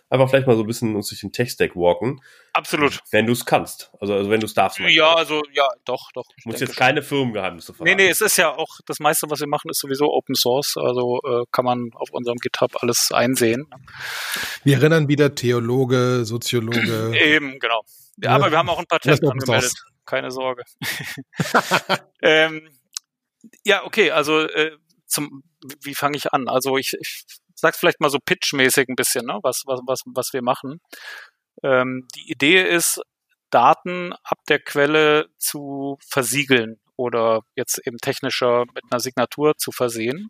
Einfach vielleicht mal so ein bisschen uns durch den Tech-Stack walken. Absolut. Wenn du es kannst. Also, also wenn du es darfst. Ja, also ja, doch, doch. Du musst jetzt keine Firmengeheimnisse verraten. Nee, nee, es ist ja auch, das meiste, was wir machen, ist sowieso Open Source. Also äh, kann man auf unserem GitHub alles einsehen. Wir erinnern wieder Theologe, Soziologe. Eben, genau. Ja, ja, aber wir haben auch ein Patent angemeldet. Keine Sorge. ähm, ja, okay, also äh, zum, wie fange ich an? Also ich, ich sag's vielleicht mal so pitchmäßig ein bisschen, ne, was, was, was, was wir machen. Ähm, die Idee ist, Daten ab der Quelle zu versiegeln oder jetzt eben technischer mit einer Signatur zu versehen.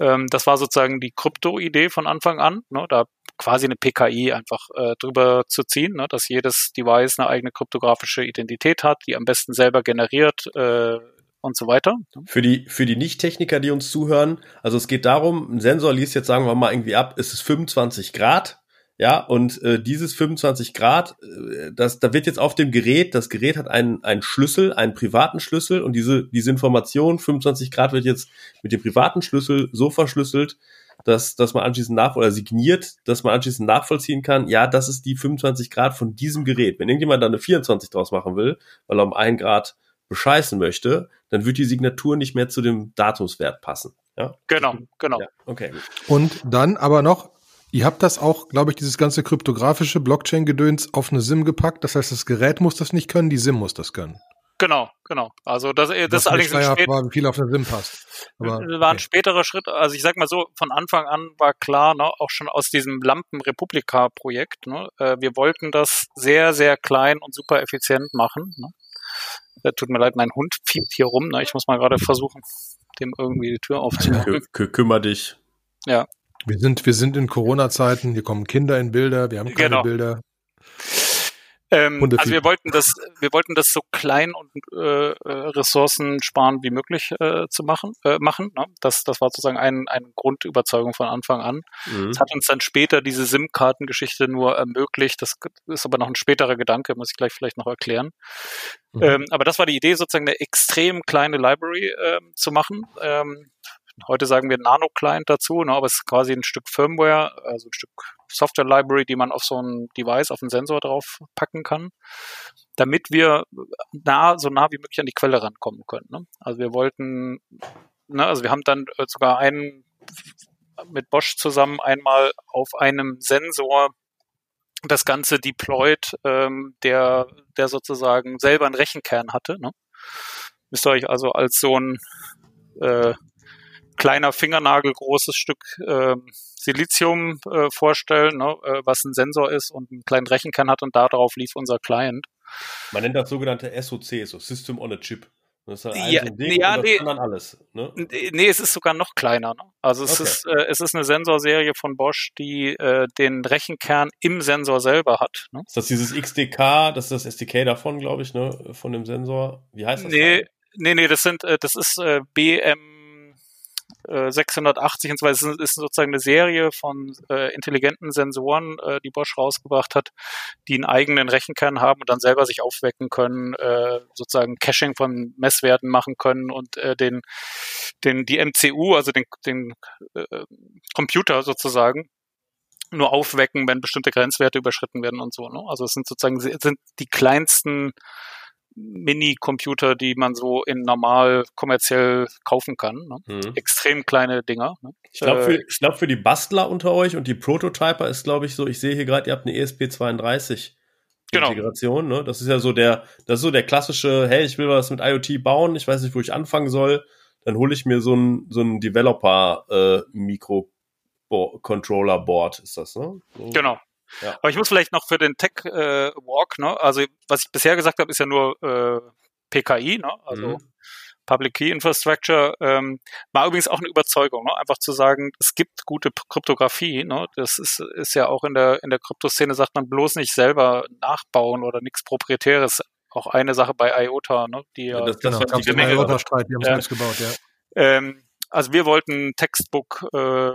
Ähm, das war sozusagen die Krypto-Idee von Anfang an, ne, da quasi eine PKI einfach äh, drüber zu ziehen, ne, dass jedes Device eine eigene kryptografische Identität hat, die am besten selber generiert, äh, und so weiter. Für die, für die Nicht-Techniker, die uns zuhören, also es geht darum, ein Sensor liest jetzt, sagen wir mal, irgendwie ab, ist es 25 Grad, ja, und äh, dieses 25 Grad, äh, das, da wird jetzt auf dem Gerät, das Gerät hat einen, einen Schlüssel, einen privaten Schlüssel und diese, diese Information, 25 Grad wird jetzt mit dem privaten Schlüssel so verschlüsselt, dass, dass man anschließend nach oder signiert, dass man anschließend nachvollziehen kann, ja, das ist die 25 Grad von diesem Gerät. Wenn irgendjemand da eine 24 draus machen will, weil er um ein Grad bescheißen möchte, dann wird die Signatur nicht mehr zu dem Datumswert passen. Ja? Genau, genau. Ja, okay. Und dann aber noch, ihr habt das auch, glaube ich, dieses ganze kryptografische Blockchain-Gedöns auf eine SIM gepackt. Das heißt, das Gerät muss das nicht können, die SIM muss das können. Genau, genau. Also das, das, das ist allerdings ein spät war, wie viel auf der SIM passt. Aber, war okay. ein späterer Schritt. Also ich sag mal so, von Anfang an war klar, ne, auch schon aus diesem Lampen-Republika-Projekt, ne, äh, wir wollten das sehr, sehr klein und super effizient machen. Ne? Äh, tut mir leid, mein Hund fiebt hier rum. Ne? Ich muss mal gerade versuchen, dem irgendwie die Tür aufzumachen. Kü kümmer dich. Ja. Wir sind, wir sind in Corona-Zeiten, hier kommen Kinder in Bilder, wir haben keine genau. Bilder. Ähm, also wir wollten das, wir wollten das so klein und äh, äh ressourcensparend wie möglich äh, zu machen. Äh, machen ne? das, das war sozusagen ein, eine Grundüberzeugung von Anfang an. Mhm. Das hat uns dann später diese SIM-Kartengeschichte nur ermöglicht. Das ist aber noch ein späterer Gedanke, muss ich gleich vielleicht noch erklären. Mhm. Ähm, aber das war die Idee, sozusagen eine extrem kleine Library äh, zu machen. Ähm, Heute sagen wir Nano-Client dazu, ne, aber es ist quasi ein Stück Firmware, also ein Stück Software-Library, die man auf so ein Device, auf einen Sensor drauf packen kann, damit wir nah, so nah wie möglich an die Quelle rankommen können. Ne? Also wir wollten, ne, also wir haben dann äh, sogar einen mit Bosch zusammen einmal auf einem Sensor das Ganze deployed, ähm, der, der sozusagen selber einen Rechenkern hatte. Ne? Müsst ihr euch also als so ein äh, kleiner Fingernagel großes Stück äh, Silizium äh, vorstellen, ne, äh, was ein Sensor ist und einen kleinen Rechenkern hat und darauf lief unser Client. Man nennt das sogenannte SOC, so System on a Chip. Das ist halt ja, so Ding ja, nee, alles. Ne? Nee, es ist sogar noch kleiner. Ne? Also es okay. ist äh, es ist eine Sensorserie von Bosch, die äh, den Rechenkern im Sensor selber hat. Ne? Ist das dieses XDK, das ist das SDK davon, glaube ich, ne, von dem Sensor? Wie heißt das? Nee, nee, nee, das sind äh, das ist äh, BM 680 und zwar ist, ist sozusagen eine Serie von äh, intelligenten Sensoren, äh, die Bosch rausgebracht hat, die einen eigenen Rechenkern haben und dann selber sich aufwecken können, äh, sozusagen Caching von Messwerten machen können und äh, den, den die MCU, also den, den äh, Computer sozusagen nur aufwecken, wenn bestimmte Grenzwerte überschritten werden und so. Ne? Also es sind sozusagen sind die kleinsten Mini-Computer, die man so in normal kommerziell kaufen kann. Ne? Mhm. Extrem kleine Dinger. Ne? Ich glaube, für, äh, glaub, für die Bastler unter euch und die Prototyper ist, glaube ich, so, ich sehe hier gerade, ihr habt eine ESP32 genau. Integration. Ne? Das ist ja so der, das ist so der klassische, hey, ich will was mit IoT bauen, ich weiß nicht, wo ich anfangen soll. Dann hole ich mir so ein, so ein Developer-Mikro-Controller-Board, äh, ist das, ne? So. Genau, ja. Aber ich muss vielleicht noch für den Tech äh, Walk, ne, also was ich bisher gesagt habe, ist ja nur äh, PKI, ne, also mhm. Public Key Infrastructure, ähm, war übrigens auch eine Überzeugung, ne, einfach zu sagen, es gibt gute Kryptographie, ne, das ist, ist ja auch in der in der Kryptoszene sagt man bloß nicht selber nachbauen oder nichts proprietäres. Auch eine Sache bei IOTA, ne, die ja, das, das genau, die IOTA-Streit, die haben es ja. ausgebaut, ja. Ähm, also wir wollten Textbook äh,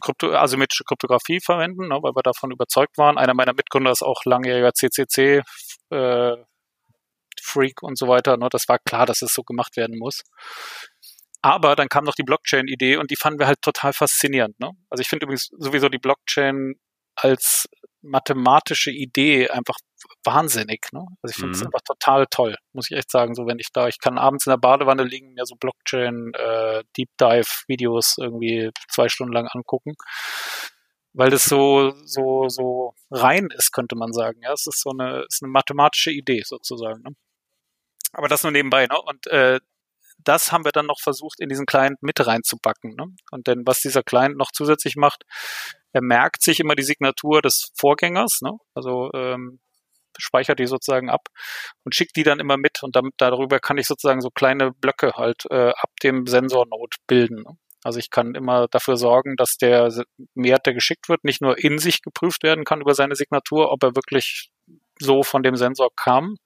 Krypto, asymmetrische Kryptographie verwenden, ne, weil wir davon überzeugt waren. Einer meiner Mitgründer ist auch langjähriger CCC äh, Freak und so weiter. Ne, das war klar, dass es so gemacht werden muss. Aber dann kam noch die Blockchain-Idee und die fanden wir halt total faszinierend. Ne? Also ich finde übrigens sowieso die Blockchain als mathematische Idee einfach wahnsinnig. Ne? Also ich finde es mhm. einfach total toll, muss ich echt sagen. So wenn ich da, ich kann abends in der Badewanne liegen, mir so Blockchain äh, Deep Dive Videos irgendwie zwei Stunden lang angucken, weil das so so so rein ist, könnte man sagen. Ja, es ist so eine ist eine mathematische Idee sozusagen. Ne? Aber das nur nebenbei. Ne? Und äh, das haben wir dann noch versucht, in diesen Client mit reinzupacken. Ne? Und denn was dieser Client noch zusätzlich macht, er merkt sich immer die Signatur des Vorgängers, ne? also ähm, speichert die sozusagen ab und schickt die dann immer mit und damit darüber kann ich sozusagen so kleine Blöcke halt äh, ab dem Sensornode bilden. Ne? Also ich kann immer dafür sorgen, dass der Wert, der geschickt wird, nicht nur in sich geprüft werden kann über seine Signatur, ob er wirklich so von dem Sensor kam,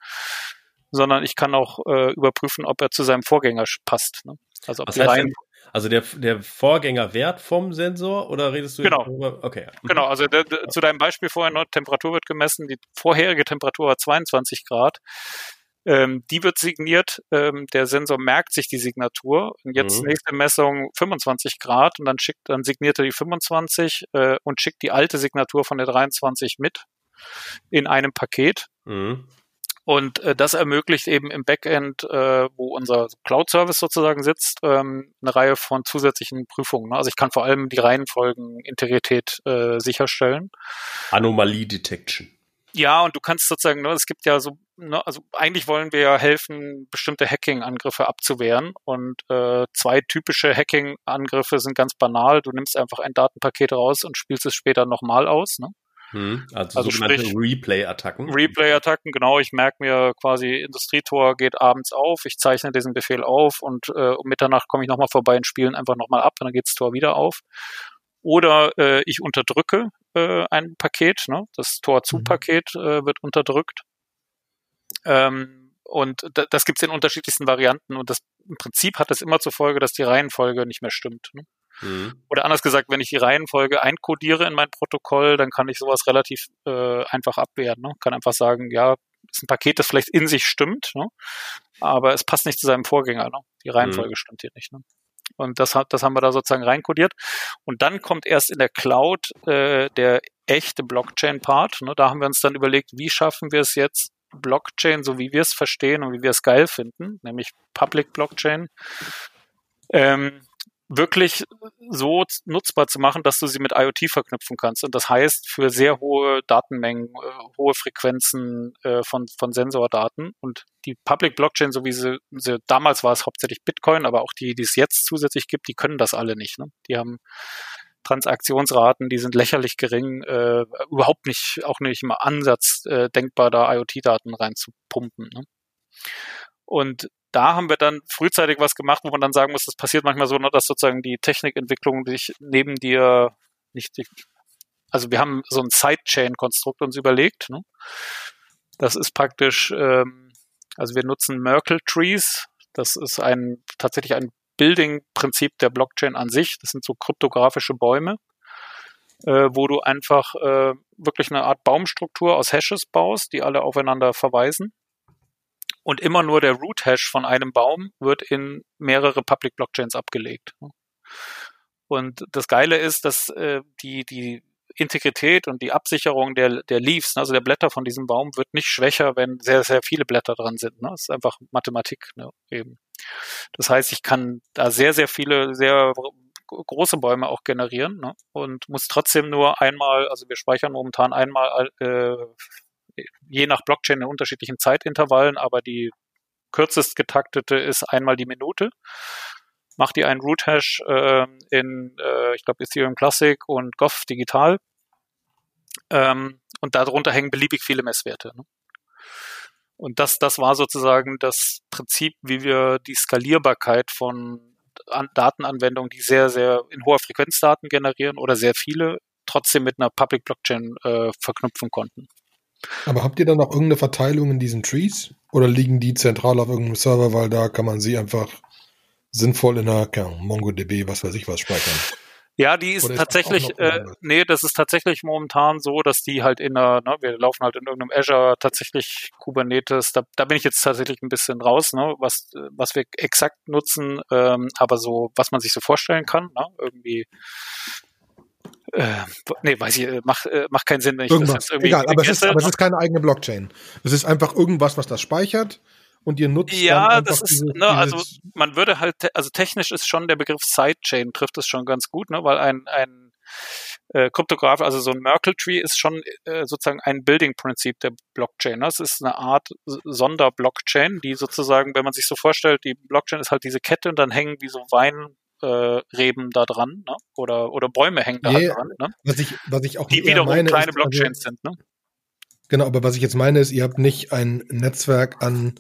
sondern ich kann auch äh, überprüfen, ob er zu seinem Vorgänger passt. Ne? Also ob Was die Reihen also der, der Vorgängerwert vom Sensor oder redest du genau. darüber? Okay. Mhm. Genau, also der, der, zu deinem Beispiel vorher noch, Temperatur wird gemessen, die vorherige Temperatur war 22 Grad. Ähm, die wird signiert, ähm, der Sensor merkt sich die Signatur und jetzt mhm. nächste Messung 25 Grad und dann schickt, dann signiert er die 25 äh, und schickt die alte Signatur von der 23 mit in einem Paket. Mhm. Und äh, das ermöglicht eben im Backend, äh, wo unser Cloud-Service sozusagen sitzt, ähm, eine Reihe von zusätzlichen Prüfungen. Ne? Also ich kann vor allem die Reihenfolgen Integrität äh, sicherstellen. Anomalie Detection. Ja, und du kannst sozusagen, ne, es gibt ja so, ne, also eigentlich wollen wir ja helfen, bestimmte Hacking-Angriffe abzuwehren. Und äh, zwei typische Hacking-Angriffe sind ganz banal. Du nimmst einfach ein Datenpaket raus und spielst es später nochmal aus. Ne? Hm, also, also sogenannte Replay-Attacken. Replay-Attacken, genau. Ich merke mir quasi, Industrietor geht abends auf, ich zeichne diesen Befehl auf und äh, um Mitternacht komme ich nochmal vorbei und spielen einfach nochmal ab und dann geht das Tor wieder auf. Oder äh, ich unterdrücke äh, ein Paket, ne? das Tor-zu-Paket mhm. äh, wird unterdrückt. Ähm, und das gibt es in unterschiedlichsten Varianten und das im Prinzip hat es immer zur Folge, dass die Reihenfolge nicht mehr stimmt. Ne? Mhm. Oder anders gesagt, wenn ich die Reihenfolge einkodiere in mein Protokoll, dann kann ich sowas relativ äh, einfach abwehren. Ne? Kann einfach sagen, ja, ist ein Paket, das vielleicht in sich stimmt, ne? aber es passt nicht zu seinem Vorgänger. Ne? Die Reihenfolge mhm. stimmt hier nicht. Ne? Und das, hat, das haben wir da sozusagen reinkodiert. Und dann kommt erst in der Cloud äh, der echte Blockchain-Part. Ne? Da haben wir uns dann überlegt, wie schaffen wir es jetzt, Blockchain, so wie wir es verstehen und wie wir es geil finden, nämlich Public Blockchain, ähm, wirklich so nutzbar zu machen, dass du sie mit IoT verknüpfen kannst. Und das heißt, für sehr hohe Datenmengen, äh, hohe Frequenzen äh, von, von Sensordaten und die Public Blockchain, so wie sie, sie damals war es hauptsächlich Bitcoin, aber auch die, die es jetzt zusätzlich gibt, die können das alle nicht. Ne? Die haben Transaktionsraten, die sind lächerlich gering, äh, überhaupt nicht, auch nicht im Ansatz äh, denkbar, da IoT-Daten reinzupumpen. Ne? Und da haben wir dann frühzeitig was gemacht, wo man dann sagen muss, das passiert manchmal so, ne, dass sozusagen die Technikentwicklung sich neben dir nicht, also wir haben so ein Sidechain-Konstrukt uns überlegt. Ne? Das ist praktisch, ähm, also wir nutzen Merkle Trees. Das ist ein tatsächlich ein Building-Prinzip der Blockchain an sich. Das sind so kryptografische Bäume, äh, wo du einfach äh, wirklich eine Art Baumstruktur aus Hashes baust, die alle aufeinander verweisen und immer nur der Root Hash von einem Baum wird in mehrere Public Blockchains abgelegt. Und das Geile ist, dass äh, die, die Integrität und die Absicherung der, der Leaves, also der Blätter von diesem Baum, wird nicht schwächer, wenn sehr, sehr viele Blätter dran sind. Ne? Das ist einfach Mathematik ne? eben. Das heißt, ich kann da sehr, sehr viele, sehr große Bäume auch generieren ne? und muss trotzdem nur einmal, also wir speichern momentan einmal äh, je nach Blockchain in unterschiedlichen Zeitintervallen, aber die kürzest getaktete ist einmal die Minute. Macht ihr einen Root Hash äh, in, äh, ich glaube, Ethereum Classic und Goff digital. Ähm, und darunter hängen beliebig viele Messwerte. Ne? Und das, das war sozusagen das Prinzip, wie wir die Skalierbarkeit von An Datenanwendungen, die sehr, sehr in hoher Frequenz Daten generieren oder sehr viele, trotzdem mit einer Public Blockchain äh, verknüpfen konnten. Aber habt ihr dann auch irgendeine Verteilung in diesen Trees? Oder liegen die zentral auf irgendeinem Server, weil da kann man sie einfach sinnvoll in einer ja, MongoDB, was weiß ich was, speichern? Ja, die ist, ist tatsächlich, äh, nee, das ist tatsächlich momentan so, dass die halt in einer, ne, wir laufen halt in irgendeinem Azure tatsächlich Kubernetes, da, da bin ich jetzt tatsächlich ein bisschen raus, ne, was, was wir exakt nutzen, ähm, aber so, was man sich so vorstellen kann, ne, irgendwie äh, nee, weiß ich, äh, macht, äh, macht keinen Sinn, wenn ich irgendwas. das jetzt irgendwie. Egal, aber es, ist, aber es ist keine eigene Blockchain. Es ist einfach irgendwas, was das speichert und ihr nutzt ja, das ist, dieses, ne, also man würde halt, also technisch ist schon der Begriff Sidechain trifft es schon ganz gut, ne, weil ein, ein äh, Kryptograph, also so ein Merkle Tree ist schon äh, sozusagen ein Building-Prinzip der Blockchain. Das ne? ist eine Art Sonderblockchain, die sozusagen, wenn man sich so vorstellt, die Blockchain ist halt diese Kette und dann hängen wie so Wein äh, Reben da dran, ne? Oder, oder Bäume hängen da yeah, dran, ne? Was ich, was ich auch Die wiederum meine, kleine ist, also Blockchains also, sind, ne? Genau, aber was ich jetzt meine ist, ihr habt nicht ein Netzwerk an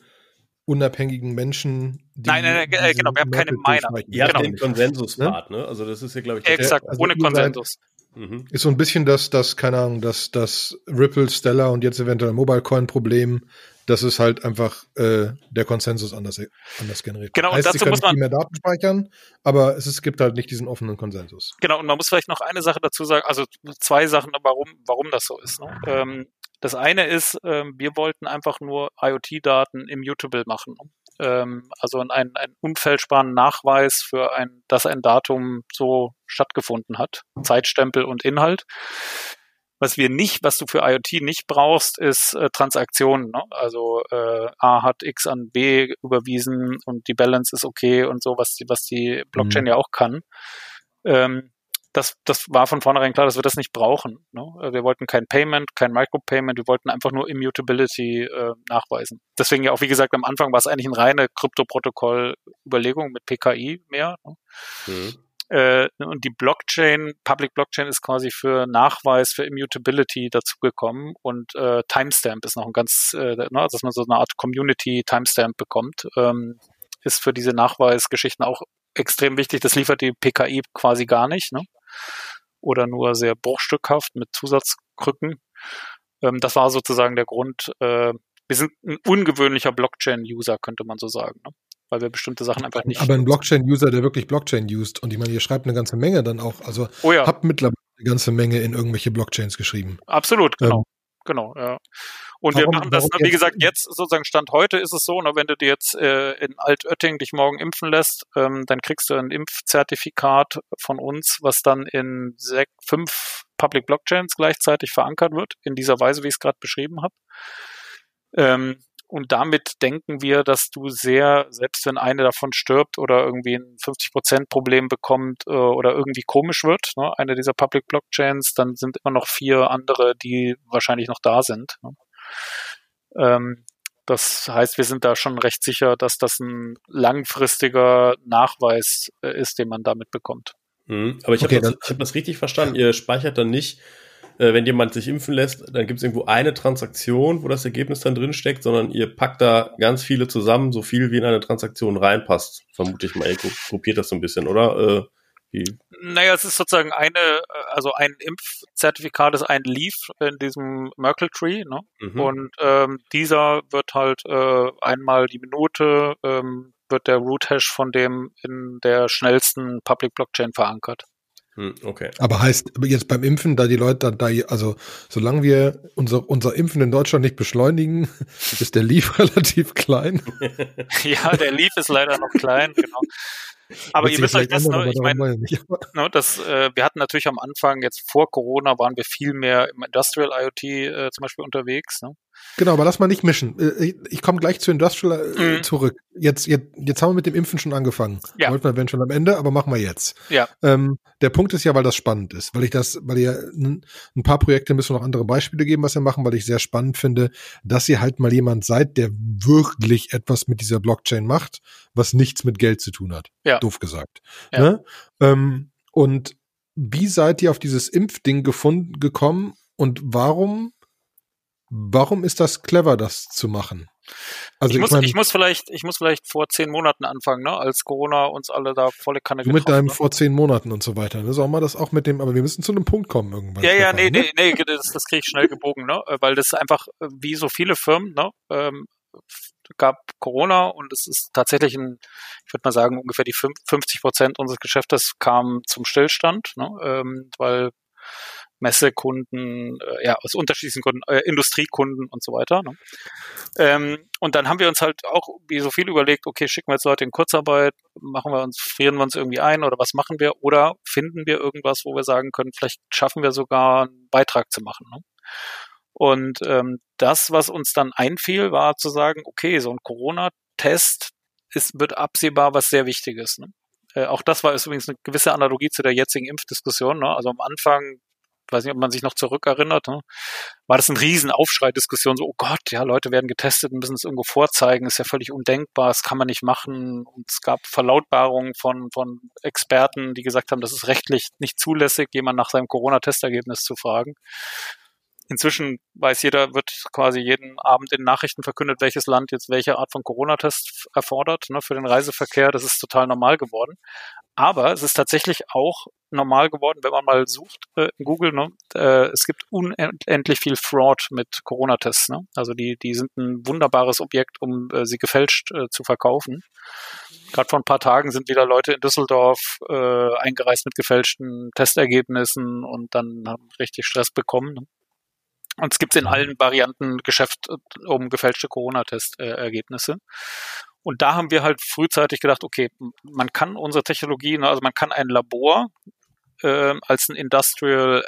unabhängigen Menschen. Die nein, nein, nein äh, genau, wir haben keine Miner. Ihr habt genau. den Konsensus-Part, ne? Also das ist ja, glaube ich, Exakt, also ohne Konsensus. Mhm. Ist so ein bisschen das, das, keine Ahnung, das, das Ripple, Stellar und jetzt eventuell Mobile-Coin-Problem, dass es halt einfach äh, der Konsensus anders, anders generiert. Genau, heißt, und dazu muss man viel mehr Daten speichern, aber es, es gibt halt nicht diesen offenen Konsensus. Genau, und man muss vielleicht noch eine Sache dazu sagen, also zwei Sachen, warum, warum das so ist. Ne? Ähm, das eine ist, ähm, wir wollten einfach nur IoT-Daten immutable machen. Ähm, also einen, einen unfälschbaren Nachweis für ein, dass ein Datum so stattgefunden hat. Zeitstempel und Inhalt. Was wir nicht, was du für IoT nicht brauchst, ist äh, Transaktionen. Ne? Also äh, A hat X an B überwiesen und die Balance ist okay und so, was die, was die Blockchain mhm. ja auch kann. Ähm, das, das war von vornherein klar, dass wir das nicht brauchen. Ne? Wir wollten kein Payment, kein Micropayment, wir wollten einfach nur Immutability äh, nachweisen. Deswegen ja auch, wie gesagt, am Anfang war es eigentlich eine reine Kryptoprotokoll-Überlegung mit PKI mehr. Ne? Mhm. Äh, und die Blockchain, Public Blockchain ist quasi für Nachweis, für Immutability dazugekommen und äh, Timestamp ist noch ein ganz, äh, ne, dass man so eine Art Community Timestamp bekommt, ähm, ist für diese Nachweisgeschichten auch extrem wichtig. Das liefert die PKI quasi gar nicht. Ne? oder nur sehr bruchstückhaft mit Zusatzkrücken. Ähm, das war sozusagen der Grund. Äh, wir sind ein ungewöhnlicher Blockchain-User, könnte man so sagen. Ne? Weil wir bestimmte Sachen einfach nicht. Aber ein Blockchain-User, der wirklich Blockchain used und ich meine, ihr schreibt eine ganze Menge dann auch. Also oh ja. habt mittlerweile eine ganze Menge in irgendwelche Blockchains geschrieben. Absolut, genau. Ähm, genau, ja. Und warum, wir machen das, wie gesagt, jetzt sozusagen Stand heute ist es so, ne, wenn du dir jetzt äh, in Altötting dich morgen impfen lässt, ähm, dann kriegst du ein Impfzertifikat von uns, was dann in sech, fünf Public Blockchains gleichzeitig verankert wird, in dieser Weise, wie ich es gerade beschrieben habe. Ähm, und damit denken wir, dass du sehr, selbst wenn eine davon stirbt oder irgendwie ein 50%-Problem bekommt äh, oder irgendwie komisch wird, ne, eine dieser Public Blockchains, dann sind immer noch vier andere, die wahrscheinlich noch da sind. Ne. Ähm, das heißt, wir sind da schon recht sicher, dass das ein langfristiger Nachweis äh, ist, den man damit bekommt. Mhm, aber ich okay, habe das, hab das richtig verstanden. Ihr speichert dann nicht äh, wenn jemand sich impfen lässt, dann gibt es irgendwo eine Transaktion, wo das Ergebnis dann drin steckt, sondern ihr packt da ganz viele zusammen, so viel wie in eine Transaktion reinpasst. Vermute ich mal, ihr gruppiert das so ein bisschen, oder? Äh, wie? Naja, es ist sozusagen eine, also ein Impfzertifikat ist ein Leaf in diesem Merkle Tree, ne? Mhm. Und ähm, dieser wird halt äh, einmal die Minute ähm, wird der Root Hash von dem in der schnellsten Public Blockchain verankert. Hm, okay. Aber heißt jetzt beim Impfen, da die Leute da, also solange wir unser, unser Impfen in Deutschland nicht beschleunigen, ist der Leaf relativ klein. ja, der Leaf ist leider noch klein, genau. Aber ihr müsst euch das, ne, ich meine, ne, das, äh, wir hatten natürlich am Anfang, jetzt vor Corona, waren wir viel mehr im Industrial IoT äh, zum Beispiel unterwegs. Ne? Genau, aber lass mal nicht mischen. Äh, ich, komme gleich zu Industrial äh, mhm. zurück. Jetzt, jetzt, jetzt haben wir mit dem Impfen schon angefangen. Ja. Wollten wir wenn schon am Ende, aber machen wir jetzt. Ja. Ähm, der Punkt ist ja, weil das spannend ist, weil ich das, weil ihr ein paar Projekte müssen noch andere Beispiele geben, was wir machen, weil ich sehr spannend finde, dass ihr halt mal jemand seid, der wirklich etwas mit dieser Blockchain macht, was nichts mit Geld zu tun hat. Ja. Doof gesagt. Ja. Ne? Ähm, und wie seid ihr auf dieses Impfding gefunden, gekommen und warum Warum ist das clever, das zu machen? Also ich, muss, ich, mein, ich muss vielleicht, ich muss vielleicht vor zehn Monaten anfangen, ne? als Corona uns alle da volle Kanne Du mit deinem ne? vor zehn Monaten und so weiter. Ne? Sollen wir das auch mit dem, aber wir müssen zu einem Punkt kommen irgendwann. Ja, ja, nee, ne? nee, nee, das, das kriege ich schnell gebogen, ne? Weil das einfach, wie so viele Firmen, ne? Ähm, gab Corona und es ist tatsächlich ein, ich würde mal sagen, ungefähr die 50 Prozent unseres Geschäftes kam zum Stillstand, ne? ähm, weil Messekunden, äh, ja, aus unterschiedlichen Gründen, äh, Industriekunden und so weiter. Ne? Ähm, und dann haben wir uns halt auch wie so viel überlegt, okay, schicken wir jetzt Leute in Kurzarbeit, machen wir uns, frieren wir uns irgendwie ein oder was machen wir? Oder finden wir irgendwas, wo wir sagen können, vielleicht schaffen wir sogar einen Beitrag zu machen. Ne? Und ähm, das, was uns dann einfiel, war zu sagen, okay, so ein Corona-Test ist, wird absehbar was sehr Wichtiges. Ne? Äh, auch das war übrigens eine gewisse Analogie zu der jetzigen Impfdiskussion. Ne? Also am Anfang weiß nicht, ob man sich noch zurückerinnert, ne? war das ein Riesenaufschrei, Diskussion, so, oh Gott, ja, Leute werden getestet und müssen es irgendwo vorzeigen, ist ja völlig undenkbar, das kann man nicht machen. Und es gab Verlautbarungen von, von Experten, die gesagt haben, das ist rechtlich nicht zulässig, jemand nach seinem Corona-Testergebnis zu fragen. Inzwischen weiß jeder, wird quasi jeden Abend in Nachrichten verkündet, welches Land jetzt welche Art von Corona-Test erfordert ne, für den Reiseverkehr. Das ist total normal geworden. Aber es ist tatsächlich auch normal geworden, wenn man mal sucht äh, in Google. Ne? Äh, es gibt unendlich viel Fraud mit Corona-Tests. Ne? Also die, die sind ein wunderbares Objekt, um äh, sie gefälscht äh, zu verkaufen. Gerade vor ein paar Tagen sind wieder Leute in Düsseldorf äh, eingereist mit gefälschten Testergebnissen und dann haben richtig Stress bekommen. Und es gibt in allen Varianten Geschäft äh, um gefälschte Corona-Test-Ergebnisse. Und da haben wir halt frühzeitig gedacht, okay, man kann unsere Technologie, ne, also man kann ein Labor äh, als ein Industrial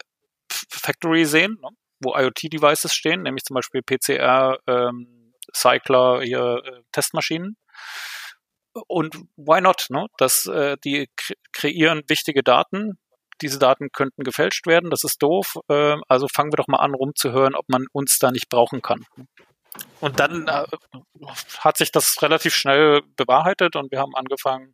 Factory sehen, ne, wo IoT-Devices stehen, nämlich zum Beispiel PCR, ähm, Cycler, hier, äh, Testmaschinen. Und why not? Ne? Das, äh, die kreieren wichtige Daten. Diese Daten könnten gefälscht werden. Das ist doof. Äh, also fangen wir doch mal an, rumzuhören, ob man uns da nicht brauchen kann. Und dann äh, hat sich das relativ schnell bewahrheitet und wir haben angefangen,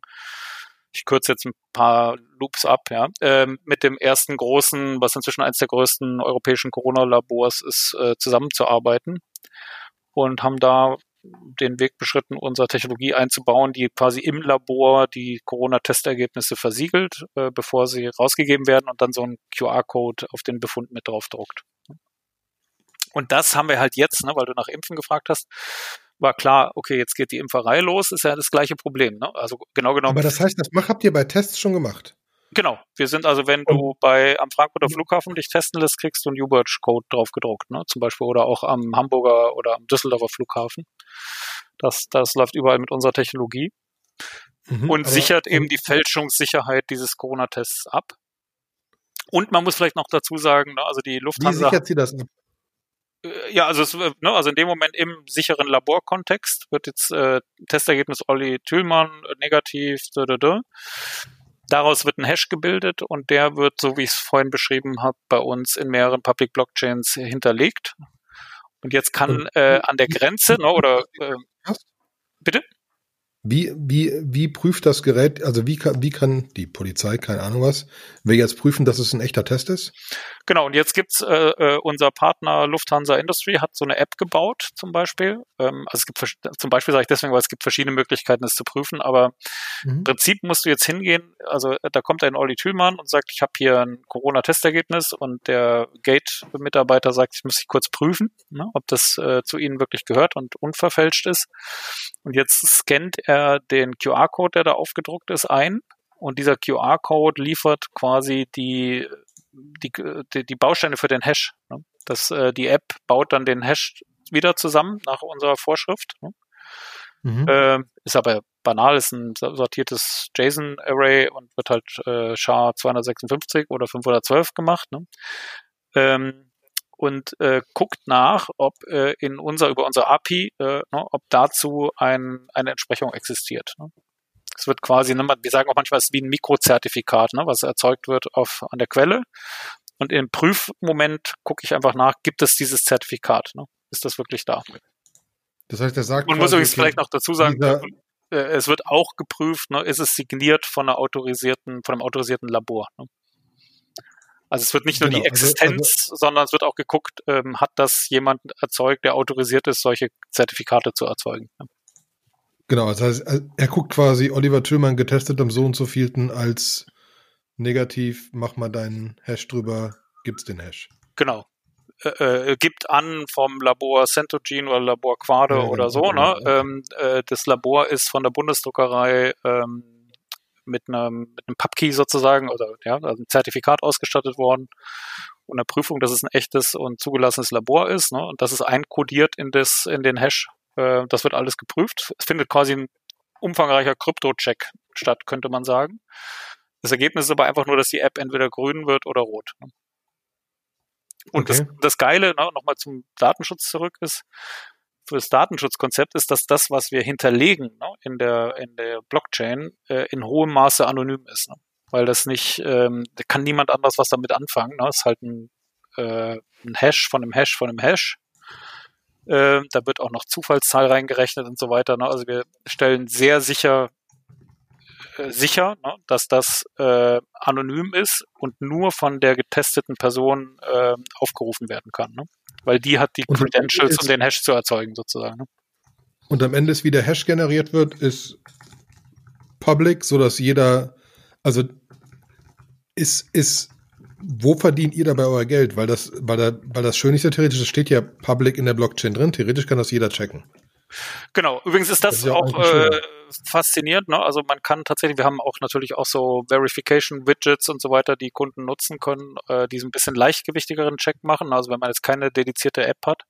ich kürze jetzt ein paar Loops ab, ja, äh, mit dem ersten großen, was inzwischen eines der größten europäischen Corona-Labors ist, äh, zusammenzuarbeiten und haben da den Weg beschritten, unsere Technologie einzubauen, die quasi im Labor die Corona-Testergebnisse versiegelt, äh, bevor sie rausgegeben werden und dann so ein QR-Code auf den Befund mit draufdruckt. Und das haben wir halt jetzt, ne, weil du nach Impfen gefragt hast, war klar, okay, jetzt geht die Impferei los, ist ja das gleiche Problem. Ne? Also genau genommen. Aber das heißt, das habt ihr bei Tests schon gemacht? Genau. Wir sind also, wenn du bei am Frankfurter Flughafen dich testen lässt, kriegst du einen U-Birch-Code drauf gedruckt, ne? Zum Beispiel oder auch am Hamburger oder am Düsseldorfer Flughafen. Das, das läuft überall mit unserer Technologie mhm, und sichert eben die Fälschungssicherheit dieses Corona-Tests ab. Und man muss vielleicht noch dazu sagen, ne, also die Lufthansa. Wie sichert sie das ab? Äh, ja, also, es, ne, also in dem Moment im sicheren Laborkontext wird jetzt äh, Testergebnis Olli Thülmann äh, negativ. Da, da, da. Daraus wird ein Hash gebildet und der wird, so wie ich es vorhin beschrieben habe, bei uns in mehreren Public Blockchains hinterlegt. Und jetzt kann äh, an der Grenze, ne, oder äh, bitte? Wie, wie, wie prüft das Gerät, also wie kann, wie kann die Polizei, keine Ahnung was, will jetzt prüfen, dass es ein echter Test ist? Genau, und jetzt gibt's äh, äh, unser Partner Lufthansa Industry hat so eine App gebaut, zum Beispiel. Ähm, also es gibt zum Beispiel sage ich deswegen, weil es gibt verschiedene Möglichkeiten, es zu prüfen, aber mhm. im Prinzip musst du jetzt hingehen, also äh, da kommt ein Olli Thülmann und sagt, ich habe hier ein Corona-Testergebnis und der Gate-Mitarbeiter sagt, ich muss dich kurz prüfen, ne, ob das äh, zu Ihnen wirklich gehört und unverfälscht ist. Und jetzt scannt er den QR-Code, der da aufgedruckt ist, ein. Und dieser QR-Code liefert quasi die, die, die, die Bausteine für den Hash. Ne? Das, äh, die App baut dann den Hash wieder zusammen nach unserer Vorschrift. Ne? Mhm. Äh, ist aber banal, ist ein sortiertes JSON-Array und wird halt äh, SHA 256 oder 512 gemacht. Ne? Ähm, und äh, guckt nach, ob äh, in unser über unser API, äh, ne, ob dazu ein, eine Entsprechung existiert. Ne? Es wird quasi, ne, wir sagen auch manchmal, es ist wie ein Mikrozertifikat, ne, was erzeugt wird auf, an der Quelle. Und im Prüfmoment gucke ich einfach nach, gibt es dieses Zertifikat? Ne? Ist das wirklich da? Das heißt, er sagt. Man muss übrigens vielleicht noch dazu sagen, äh, es wird auch geprüft, ne, ist es signiert von einer autorisierten, von einem autorisierten Labor. Ne? Also es wird nicht nur genau, die Existenz, also, also, sondern es wird auch geguckt, ähm, hat das jemand erzeugt, der autorisiert ist, solche Zertifikate zu erzeugen. Genau, das heißt, äh, er guckt quasi Oliver Tüllmann getestet am so und so vielten als negativ, mach mal deinen Hash drüber, gibt's den Hash. Genau. Äh, äh, gibt an vom Labor Centogene oder Labor Quade ja, oder genau, so. Ne? Ja. Ähm, äh, das Labor ist von der Bundesdruckerei ähm, mit einem, mit einem Pubkey sozusagen oder ja, also ein Zertifikat ausgestattet worden und eine Prüfung, dass es ein echtes und zugelassenes Labor ist ne, und das ist einkodiert in, das, in den Hash. Äh, das wird alles geprüft. Es findet quasi ein umfangreicher Krypto-Check statt, könnte man sagen. Das Ergebnis ist aber einfach nur, dass die App entweder grün wird oder rot. Ne. Und okay. das, das Geile, ne, nochmal zum Datenschutz zurück, ist, für das Datenschutzkonzept ist, dass das, was wir hinterlegen ne, in, der, in der Blockchain, äh, in hohem Maße anonym ist. Ne? Weil das nicht, ähm, da kann niemand anders was damit anfangen. Ne? Das ist halt ein, äh, ein Hash von einem Hash von einem Hash. Äh, da wird auch noch Zufallszahl reingerechnet und so weiter. Ne? Also wir stellen sehr sicher äh, sicher, ne, dass das äh, anonym ist und nur von der getesteten Person äh, aufgerufen werden kann. Ne? weil die hat die Credentials, um den Hash zu erzeugen, sozusagen. Und am Ende ist, wie der Hash generiert wird, ist public, so dass jeder, also ist, ist, wo verdient ihr dabei euer Geld? Weil das, weil, da, weil das Schönste theoretisch, das steht ja public in der Blockchain drin, theoretisch kann das jeder checken. Genau, übrigens ist das, das ist ja auch, auch äh, faszinierend. Ne? Also man kann tatsächlich, wir haben auch natürlich auch so Verification-Widgets und so weiter, die Kunden nutzen können, äh, die so ein bisschen leichtgewichtigeren Check machen. Also wenn man jetzt keine dedizierte App hat.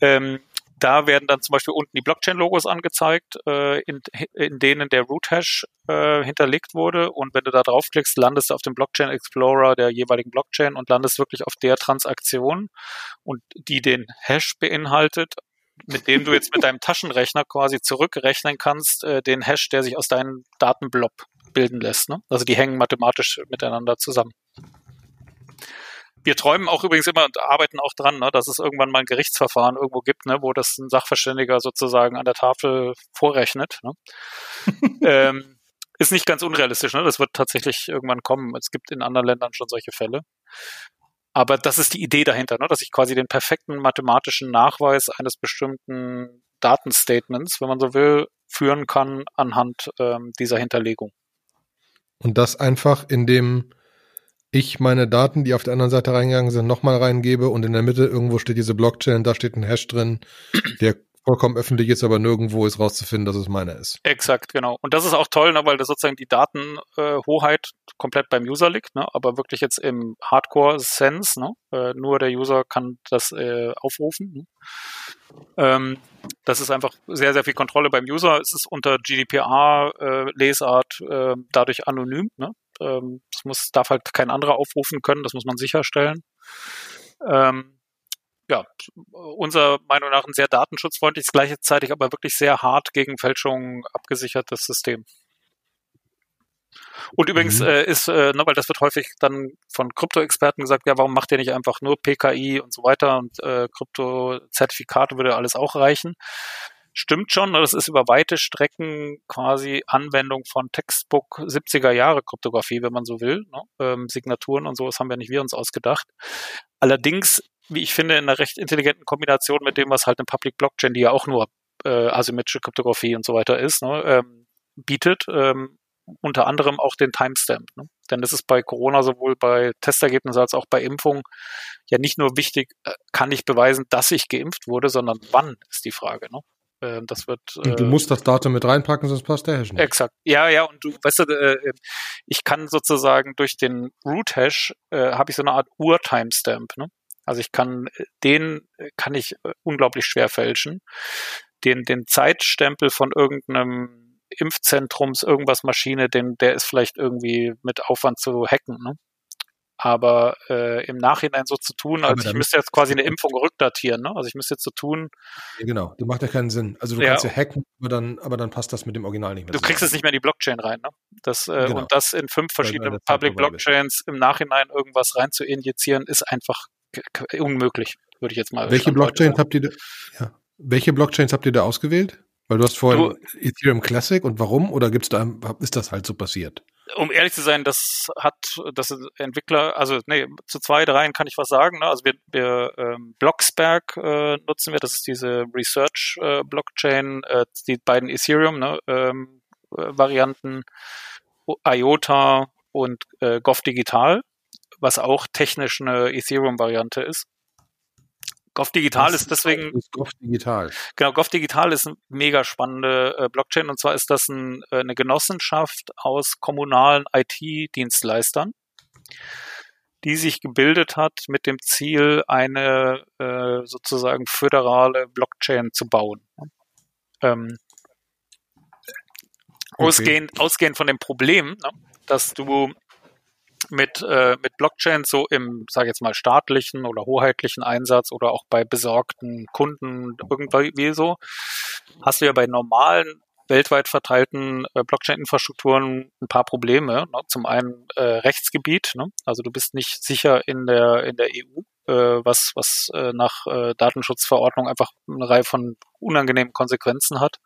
Ähm, da werden dann zum Beispiel unten die Blockchain-Logos angezeigt, äh, in, in denen der Root-Hash äh, hinterlegt wurde. Und wenn du da draufklickst, landest du auf dem Blockchain Explorer der jeweiligen Blockchain und landest wirklich auf der Transaktion und die den Hash beinhaltet mit dem du jetzt mit deinem Taschenrechner quasi zurückrechnen kannst, äh, den Hash, der sich aus deinem Datenblob bilden lässt. Ne? Also die hängen mathematisch miteinander zusammen. Wir träumen auch übrigens immer und arbeiten auch dran, ne, dass es irgendwann mal ein Gerichtsverfahren irgendwo gibt, ne, wo das ein Sachverständiger sozusagen an der Tafel vorrechnet. Ne? ähm, ist nicht ganz unrealistisch, ne? Das wird tatsächlich irgendwann kommen. Es gibt in anderen Ländern schon solche Fälle. Aber das ist die Idee dahinter, ne? dass ich quasi den perfekten mathematischen Nachweis eines bestimmten Datenstatements, wenn man so will, führen kann anhand ähm, dieser Hinterlegung. Und das einfach, indem ich meine Daten, die auf der anderen Seite reingegangen sind, nochmal reingebe und in der Mitte irgendwo steht diese Blockchain, da steht ein Hash drin, der vollkommen öffentlich ist, aber nirgendwo ist rauszufinden, dass es meiner ist. Exakt, genau. Und das ist auch toll, ne, weil das sozusagen die Datenhoheit äh, komplett beim User liegt, ne, aber wirklich jetzt im Hardcore-Sense, ne, äh, nur der User kann das äh, aufrufen. Ne. Ähm, das ist einfach sehr, sehr viel Kontrolle beim User. Es ist unter GDPR-Lesart äh, äh, dadurch anonym. Ähm, das muss, darf halt kein anderer aufrufen können, das muss man sicherstellen. Ähm, ja, unserer Meinung nach ein sehr datenschutzfreundliches, gleichzeitig aber wirklich sehr hart gegen Fälschungen abgesichertes System. Und übrigens mhm. äh, ist, äh, ne, weil das wird häufig dann von Krypto-Experten gesagt, ja, warum macht ihr nicht einfach nur PKI und so weiter und äh, Krypto-Zertifikate würde alles auch reichen. Stimmt schon, ne, das ist über weite Strecken quasi Anwendung von Textbook 70er Jahre Kryptographie, wenn man so will. Ne? Ähm, Signaturen und so, das haben wir nicht wir uns ausgedacht. Allerdings, wie ich finde, in einer recht intelligenten Kombination mit dem, was halt eine Public Blockchain, die ja auch nur äh, asymmetrische Kryptographie und so weiter ist, ne, ähm, bietet, ähm, unter anderem auch den Timestamp. Ne? Denn das ist bei Corona sowohl bei Testergebnissen als auch bei Impfungen ja nicht nur wichtig, äh, kann ich beweisen, dass ich geimpft wurde, sondern wann ist die Frage. Ne? Ähm, das wird. Äh, du musst das Datum mit reinpacken, sonst passt der Hash nicht. Exakt. Ja, ja, und du, weißt du, äh, ich kann sozusagen durch den Root-Hash äh, habe ich so eine Art Ur-Timestamp. Ne? Also ich kann äh, den kann ich unglaublich schwer fälschen. Den, den Zeitstempel von irgendeinem Impfzentrums, irgendwas Maschine, den, der ist vielleicht irgendwie mit Aufwand zu hacken. Ne? Aber äh, im Nachhinein so zu tun, als ich müsste jetzt quasi eine Impfung rückdatieren, ne? Also ich müsste jetzt so tun. Genau, das macht ja keinen Sinn. Also du ja. kannst ja hacken, aber dann, aber dann passt das mit dem Original nicht mehr. Du zusammen. kriegst es nicht mehr in die Blockchain rein, ne? Das, äh, genau. Und das in fünf verschiedenen Public Blockchains im Nachhinein irgendwas rein zu injizieren, ist einfach unmöglich, würde ich jetzt mal Welche Blockchains habt ihr da, ja. Welche Blockchains habt ihr da ausgewählt? Weil du hast vorhin du, Ethereum Classic und warum? Oder gibt's da, ist das halt so passiert? Um ehrlich zu sein, das hat, das Entwickler, also nee, zu zwei, dreien kann ich was sagen. Ne? Also wir, wir ähm, Blocksberg äh, nutzen wir, das ist diese Research äh, Blockchain, äh, die beiden Ethereum ne, ähm, äh, Varianten, IOTA und äh, Gov Digital, was auch technisch eine Ethereum Variante ist. Gov Digital ist deswegen. Ist Gov Digital. Genau, Gov Digital ist eine mega spannende äh, Blockchain und zwar ist das ein, äh, eine Genossenschaft aus kommunalen IT-Dienstleistern, die sich gebildet hat mit dem Ziel, eine äh, sozusagen föderale Blockchain zu bauen. Ähm, okay. ausgehend, ausgehend von dem Problem, ne, dass du mit, äh, mit Blockchain so im, sage jetzt mal, staatlichen oder hoheitlichen Einsatz oder auch bei besorgten Kunden irgendwie so, hast du ja bei normalen weltweit verteilten äh, Blockchain-Infrastrukturen ein paar Probleme. Ne? Zum einen äh, Rechtsgebiet, ne? also du bist nicht sicher in der in der EU, äh, was was äh, nach äh, Datenschutzverordnung einfach eine Reihe von unangenehmen Konsequenzen hat.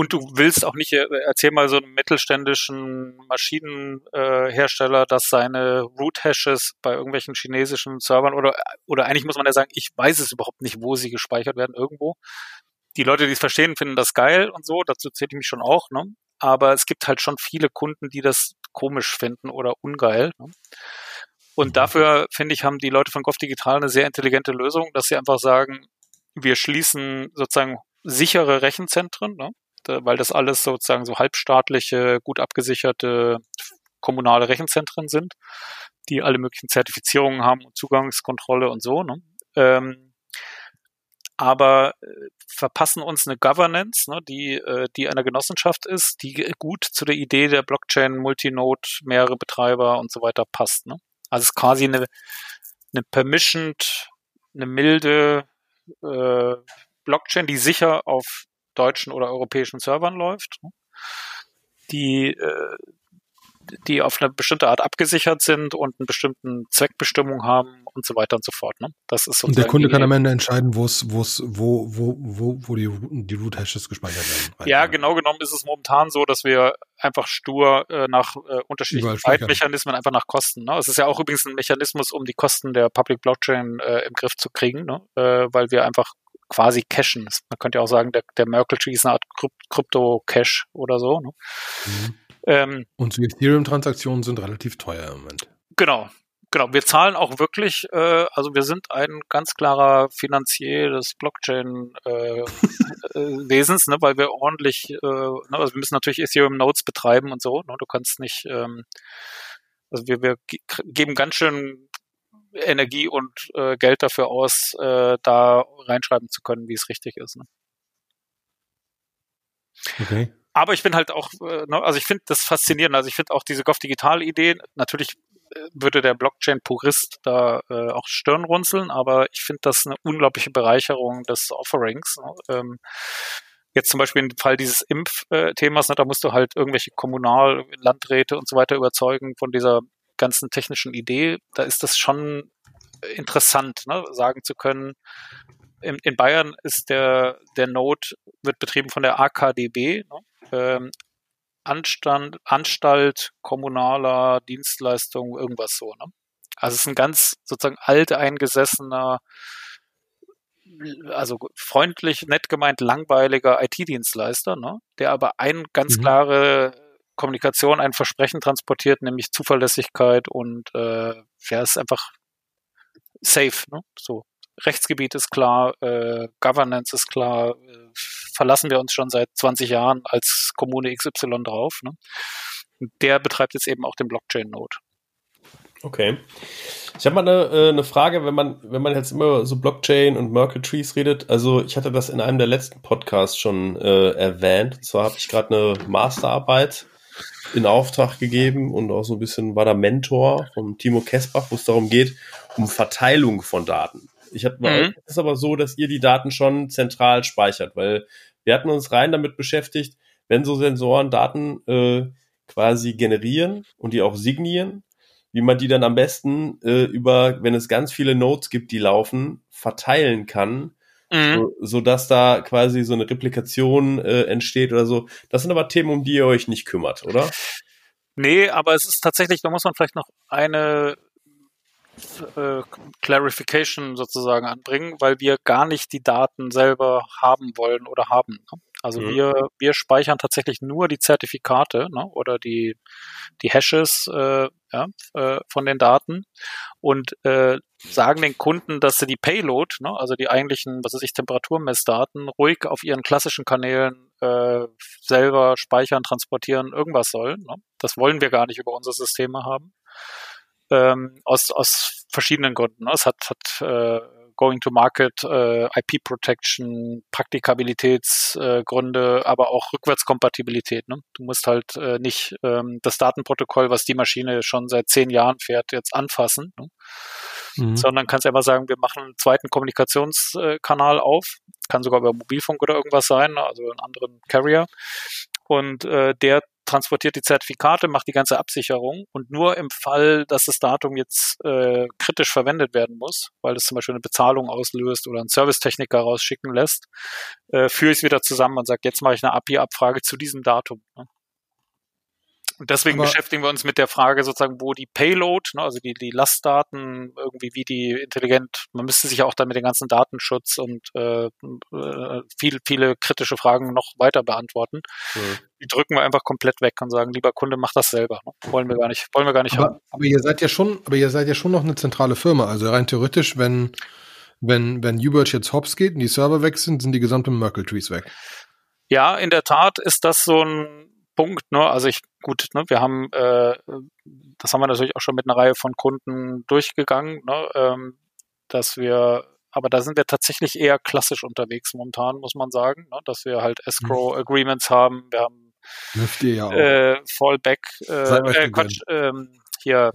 Und du willst auch nicht, äh, erzähl mal so einem mittelständischen Maschinenhersteller, dass seine Root-Hashes bei irgendwelchen chinesischen Servern oder, oder eigentlich muss man ja sagen, ich weiß es überhaupt nicht, wo sie gespeichert werden irgendwo. Die Leute, die es verstehen, finden das geil und so, dazu zähle ich mich schon auch, ne? Aber es gibt halt schon viele Kunden, die das komisch finden oder ungeil. Ne? Und dafür, finde ich, haben die Leute von Gov Digital eine sehr intelligente Lösung, dass sie einfach sagen, wir schließen sozusagen sichere Rechenzentren, ne? Weil das alles sozusagen so halbstaatliche, gut abgesicherte kommunale Rechenzentren sind, die alle möglichen Zertifizierungen haben und Zugangskontrolle und so. Ne? Ähm, aber äh, verpassen uns eine Governance, ne, die, äh, die einer Genossenschaft ist, die gut zu der Idee der Blockchain, Multinode, mehrere Betreiber und so weiter passt. Ne? Also es ist quasi eine, eine permissioned, eine milde äh, Blockchain, die sicher auf deutschen oder europäischen Servern läuft, die, äh, die auf eine bestimmte Art abgesichert sind und einen bestimmten Zweckbestimmung haben und so weiter und so fort. Ne? Das ist und der Kunde kann am Ende entscheiden, wo es, wo wo, wo, wo, die, die Root Hashes gespeichert werden. Ja, genau genommen ist es momentan so, dass wir einfach stur äh, nach äh, unterschiedlichen Zeitmechanismen einfach nach Kosten. Ne? Es ist ja auch übrigens ein Mechanismus, um die Kosten der Public Blockchain äh, im Griff zu kriegen, ne? äh, weil wir einfach quasi cashen. Man könnte ja auch sagen, der, der Merkle Tree ist eine Art Krypto-Cache oder so. Ne? Mhm. Ähm, Und die Ethereum-Transaktionen sind relativ teuer im Moment. Genau, genau. Wir zahlen auch wirklich, äh, also wir sind ein ganz klarer Finanzier des Blockchain-Wesens, äh, äh, ne, weil wir ordentlich, äh, ne, also wir müssen natürlich Ethereum-Nodes betreiben und so. Ne, du kannst nicht, ähm, also wir, wir geben ganz schön Energie und äh, Geld dafür aus, äh, da reinschreiben zu können, wie es richtig ist. Ne? Okay. Aber ich bin halt auch, äh, ne, also ich finde das faszinierend. Also ich finde auch diese Gov Digital Idee natürlich würde der Blockchain-Purist da äh, auch Stirn runzeln, aber ich finde das eine unglaubliche Bereicherung des Offerings. Ne? Ähm, jetzt zum Beispiel im Fall dieses Impfthemas, ne, da musst du halt irgendwelche Kommunal-, Landräte und so weiter überzeugen von dieser ganzen technischen Idee. Da ist das schon interessant, ne, sagen zu können, in, in Bayern ist der, der Node, wird betrieben von der AKDB, ne? ähm, Anstand, Anstalt kommunaler Dienstleistung, irgendwas so. Ne? Also es ist ein ganz sozusagen alt eingesessener, also freundlich, nett gemeint, langweiliger IT-Dienstleister, ne? der aber ein ganz mhm. klare Kommunikation, ein Versprechen transportiert, nämlich Zuverlässigkeit und äh, ja, ist einfach safe, ne? So. Rechtsgebiet ist klar, äh, Governance ist klar, äh, verlassen wir uns schon seit 20 Jahren als Kommune XY drauf. Ne? Der betreibt jetzt eben auch den Blockchain-Node. Okay. Ich habe mal eine, äh, eine Frage, wenn man, wenn man jetzt immer so Blockchain und Merkle Trees redet. Also ich hatte das in einem der letzten Podcasts schon äh, erwähnt. Und zwar habe ich gerade eine Masterarbeit in Auftrag gegeben und auch so ein bisschen war da Mentor von Timo Kespach, wo es darum geht, um Verteilung von Daten. Ich hatte mal, mhm. ist aber so, dass ihr die Daten schon zentral speichert, weil wir hatten uns rein damit beschäftigt, wenn so Sensoren Daten äh, quasi generieren und die auch signieren, wie man die dann am besten äh, über, wenn es ganz viele Nodes gibt, die laufen, verteilen kann, mhm. so, dass da quasi so eine Replikation äh, entsteht oder so. Das sind aber Themen, um die ihr euch nicht kümmert, oder? Nee, aber es ist tatsächlich, da muss man vielleicht noch eine äh, Clarification sozusagen anbringen, weil wir gar nicht die Daten selber haben wollen oder haben. Ne? Also mhm. wir, wir speichern tatsächlich nur die Zertifikate ne, oder die, die Hashes äh, ja, äh, von den Daten und äh, sagen den Kunden, dass sie die Payload, ne, also die eigentlichen, was weiß ich, Temperaturmessdaten, ruhig auf ihren klassischen Kanälen äh, selber speichern, transportieren, irgendwas sollen. Ne? Das wollen wir gar nicht über unsere Systeme haben ähm, aus, aus verschiedenen Gründen. Ne? Es hat, hat äh, Going to Market, äh, IP Protection, Praktikabilitätsgründe, äh, aber auch Rückwärtskompatibilität. Ne? Du musst halt äh, nicht ähm, das Datenprotokoll, was die Maschine schon seit zehn Jahren fährt, jetzt anfassen, ne? mhm. sondern kannst einfach sagen, wir machen einen zweiten Kommunikationskanal auf, kann sogar über Mobilfunk oder irgendwas sein, also einen anderen Carrier. Und äh, der transportiert die Zertifikate, macht die ganze Absicherung und nur im Fall, dass das Datum jetzt äh, kritisch verwendet werden muss, weil es zum Beispiel eine Bezahlung auslöst oder einen Servicetechniker rausschicken lässt, äh, führe ich es wieder zusammen und sage, jetzt mache ich eine API-Abfrage zu diesem Datum. Ne? Und deswegen Aber beschäftigen wir uns mit der Frage sozusagen, wo die Payload, ne, also die, die Lastdaten, irgendwie wie die intelligent, man müsste sich ja auch dann mit dem ganzen Datenschutz und äh, äh, viel, viele kritische Fragen noch weiter beantworten. Mhm. Die drücken wir einfach komplett weg und sagen, lieber Kunde, mach das selber. Ne? Wollen wir gar nicht, wollen wir gar nicht aber, haben. Aber ihr seid ja schon, aber ihr seid ja schon noch eine zentrale Firma. Also rein theoretisch, wenn, wenn, wenn Uberch jetzt hops geht und die Server weg sind, sind die gesamten Merkle Trees weg. Ja, in der Tat ist das so ein Punkt. Ne? Also ich, gut, ne, wir haben, äh, das haben wir natürlich auch schon mit einer Reihe von Kunden durchgegangen, ne, ähm, dass wir, aber da sind wir tatsächlich eher klassisch unterwegs momentan, muss man sagen, ne, dass wir halt Escrow mhm. Agreements haben, wir haben ja äh, Fallback, äh, äh, Quatsch, ähm, hier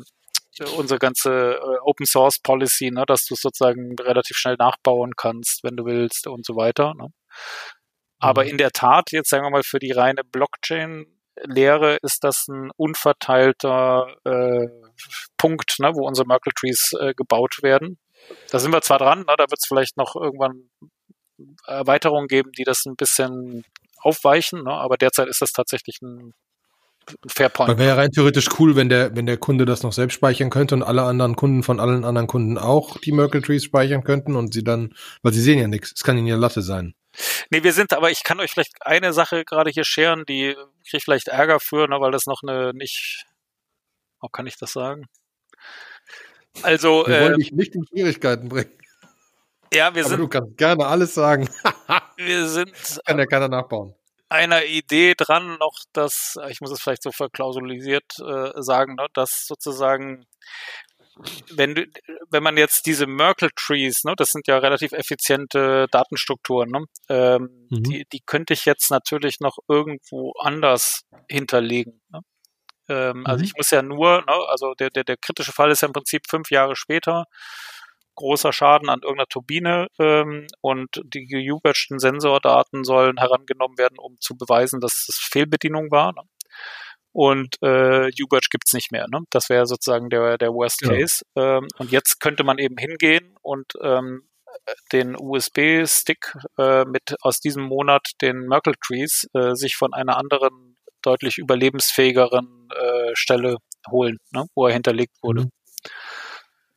unsere ganze äh, Open Source Policy, ne, dass du sozusagen relativ schnell nachbauen kannst, wenn du willst und so weiter. Ne? Aber mhm. in der Tat, jetzt sagen wir mal, für die reine Blockchain-Lehre ist das ein unverteilter äh, Punkt, ne, wo unsere Merkle Trees äh, gebaut werden. Da sind wir zwar dran, ne, da wird es vielleicht noch irgendwann Erweiterungen geben, die das ein bisschen aufweichen, ne, aber derzeit ist das tatsächlich ein Fairpoint. Wäre rein theoretisch cool, wenn der, wenn der Kunde das noch selbst speichern könnte und alle anderen Kunden von allen anderen Kunden auch die Merkle Trees speichern könnten und sie dann, weil sie sehen ja nichts, es kann ihnen ja Latte sein. Nee, wir sind, aber ich kann euch vielleicht eine Sache gerade hier scheren, die kriege vielleicht Ärger für, ne, weil das noch eine nicht, oh, kann ich das sagen? Also, wir wollen äh, dich nicht in Schwierigkeiten bringen. Ja, wir aber sind. Du kannst gerne alles sagen. wir sind. Kann ja keiner nachbauen. Einer Idee dran noch, dass, ich muss es vielleicht so verklausulisiert äh, sagen, ne, dass sozusagen wenn du, wenn man jetzt diese Merkle Trees, ne, das sind ja relativ effiziente Datenstrukturen, ne, ähm, mhm. die, die könnte ich jetzt natürlich noch irgendwo anders hinterlegen. Ne? Ähm, also mhm. ich muss ja nur, ne, also der, der, der kritische Fall ist ja im Prinzip fünf Jahre später, großer Schaden an irgendeiner Turbine ähm, und die gejubertschten Sensordaten sollen herangenommen werden, um zu beweisen, dass es Fehlbedienung war. Ne? Und äh, U-Badge gibt's nicht mehr. Ne? Das wäre sozusagen der, der Worst ja. Case. Ähm, und jetzt könnte man eben hingehen und ähm, den USB-Stick äh, mit aus diesem Monat den Merkle Trees äh, sich von einer anderen, deutlich überlebensfähigeren äh, Stelle holen, ne? wo er hinterlegt wurde. Mhm.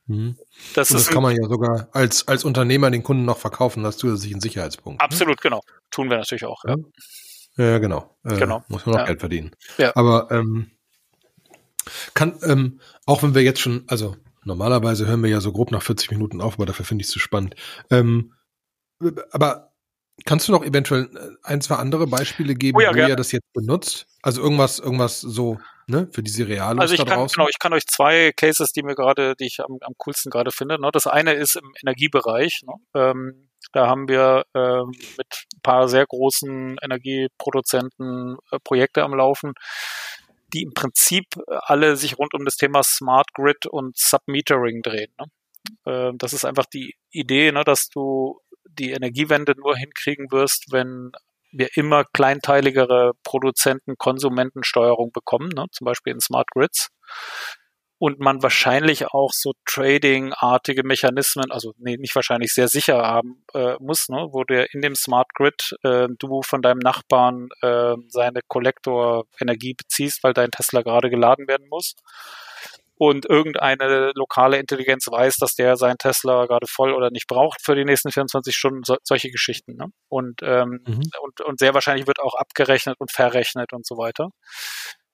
Mhm. Das, das kann man ja sogar als, als Unternehmer den Kunden noch verkaufen, das zusätzlich ein Sicherheitspunkt. Ne? Absolut, ne? genau. Tun wir natürlich auch. Ja, ja genau. Äh, genau. Muss man noch ja. Geld verdienen. Ja. Aber ähm, kann, ähm, auch wenn wir jetzt schon, also normalerweise hören wir ja so grob nach 40 Minuten auf, aber dafür finde ich es zu spannend. Ähm, aber kannst du noch eventuell äh, ein, zwei andere Beispiele geben, oh ja, wo gerne. ihr das jetzt benutzt? Also irgendwas, irgendwas so ne, für diese Realos also ich kann? Genau, ich kann euch zwei Cases, die mir gerade, die ich am, am coolsten gerade finde. Ne? Das eine ist im Energiebereich. Ne? Ähm, da haben wir äh, mit ein paar sehr großen Energieproduzenten äh, Projekte am Laufen, die im Prinzip alle sich rund um das Thema Smart Grid und Submetering drehen. Ne? Äh, das ist einfach die Idee, ne, dass du die Energiewende nur hinkriegen wirst, wenn wir immer kleinteiligere Produzenten, Konsumentensteuerung bekommen, ne? zum Beispiel in Smart Grids. Und man wahrscheinlich auch so Trading-artige Mechanismen, also nee, nicht wahrscheinlich sehr sicher haben äh, muss, ne? wo der in dem Smart Grid äh, du von deinem Nachbarn äh, seine Kollektor-Energie beziehst, weil dein Tesla gerade geladen werden muss und irgendeine lokale Intelligenz weiß, dass der seinen Tesla gerade voll oder nicht braucht für die nächsten 24 Stunden, so, solche Geschichten. Ne? Und, ähm, mhm. und, und sehr wahrscheinlich wird auch abgerechnet und verrechnet und so weiter.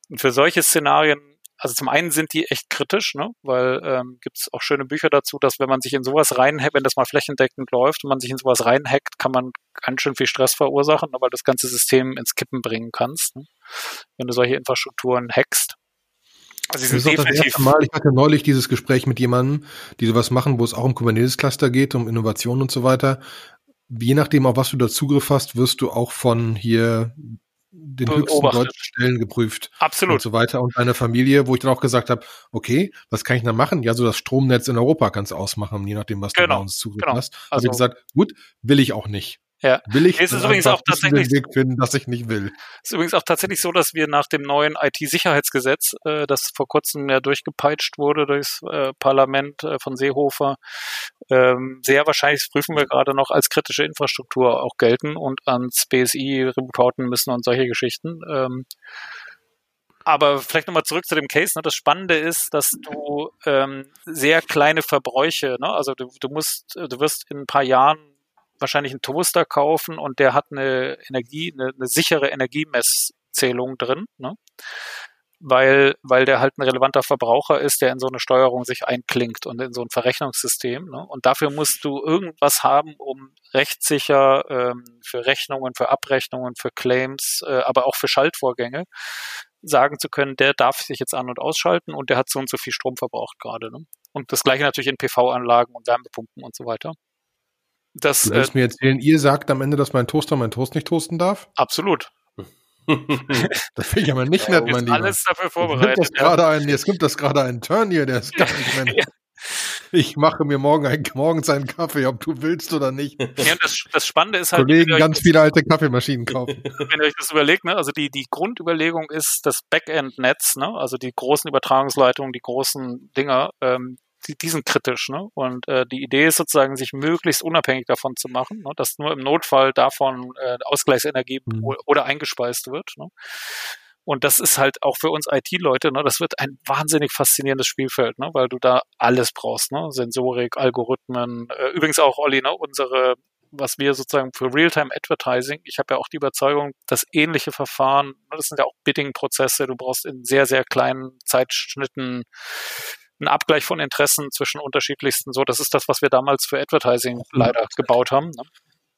Und für solche Szenarien, also zum einen sind die echt kritisch, ne? weil ähm, gibt es auch schöne Bücher dazu, dass wenn man sich in sowas reinhackt, wenn das mal flächendeckend läuft und man sich in sowas reinhackt, kann man ganz schön viel Stress verursachen, weil das ganze System ins Kippen bringen kannst, ne? wenn du solche Infrastrukturen hackst. Also das ist auch das erste Mal, ich hatte neulich dieses Gespräch mit jemandem, die sowas machen, wo es auch um Kubernetes-Cluster geht, um Innovation und so weiter. Je nachdem, auf was du da Zugriff hast, wirst du auch von hier den höchsten deutschen Stellen geprüft. Absolut. Und so weiter. Und deine Familie, wo ich dann auch gesagt habe, okay, was kann ich da machen? Ja, so das Stromnetz in Europa kannst du ausmachen, je nachdem, was genau, du bei uns Zugriff genau. hast. Also, ich gesagt, gut, will ich auch nicht. Ja. Will ich es ist übrigens auch tatsächlich Weg finden, dass ich nicht will. Es ist übrigens auch tatsächlich so, dass wir nach dem neuen IT-Sicherheitsgesetz, äh, das vor kurzem ja durchgepeitscht wurde durchs äh, Parlament äh, von Seehofer, ähm, sehr wahrscheinlich, prüfen wir gerade noch, als kritische Infrastruktur auch gelten und ans BSI reporten müssen und solche Geschichten. Ähm, aber vielleicht nochmal zurück zu dem Case. Ne? Das Spannende ist, dass du ähm, sehr kleine Verbräuche, ne? also du, du musst, du wirst in ein paar Jahren wahrscheinlich einen Toaster kaufen und der hat eine Energie, eine, eine sichere Energiemesszählung drin, ne? weil, weil der halt ein relevanter Verbraucher ist, der in so eine Steuerung sich einklingt und in so ein Verrechnungssystem. Ne? Und dafür musst du irgendwas haben, um rechtssicher ähm, für Rechnungen, für Abrechnungen, für Claims, äh, aber auch für Schaltvorgänge sagen zu können, der darf sich jetzt an- und ausschalten und der hat so und so viel Strom verbraucht gerade. Ne? Und das gleiche natürlich in PV-Anlagen und Wärmepumpen und so weiter. Das, du willst äh, mir erzählen, ihr sagt am Ende, dass mein Toaster meinen Toast nicht toasten darf? Absolut. das finde ich aber nicht nett, mein Lieber. alles dafür vorbereitet. Jetzt, ja. einen, jetzt gibt das gerade einen Turn hier, der ist gar nicht mehr. Ich mache mir morgen ein, morgens einen Kaffee, ob du willst oder nicht. Ja, das, das Spannende ist halt. Kollegen ganz viele alte Kaffeemaschinen kaufen. Wenn ihr euch das überlegt, ne, also die, die Grundüberlegung ist das Backend-Netz, ne, also die großen Übertragungsleitungen, die großen Dinger, ähm, die, die sind kritisch. Ne? Und äh, die Idee ist sozusagen, sich möglichst unabhängig davon zu machen, ne? dass nur im Notfall davon äh, Ausgleichsenergie mhm. oder eingespeist wird. Ne? Und das ist halt auch für uns IT-Leute, ne, das wird ein wahnsinnig faszinierendes Spielfeld, ne, weil du da alles brauchst, ne, Sensorik, Algorithmen, äh, übrigens auch, Olli, ne, unsere, was wir sozusagen für Realtime Advertising, ich habe ja auch die Überzeugung, dass ähnliche Verfahren, ne, das sind ja auch Bidding-Prozesse, du brauchst in sehr, sehr kleinen Zeitschnitten ein Abgleich von Interessen zwischen unterschiedlichsten. So, das ist das, was wir damals für Advertising leider gebaut haben. Ne?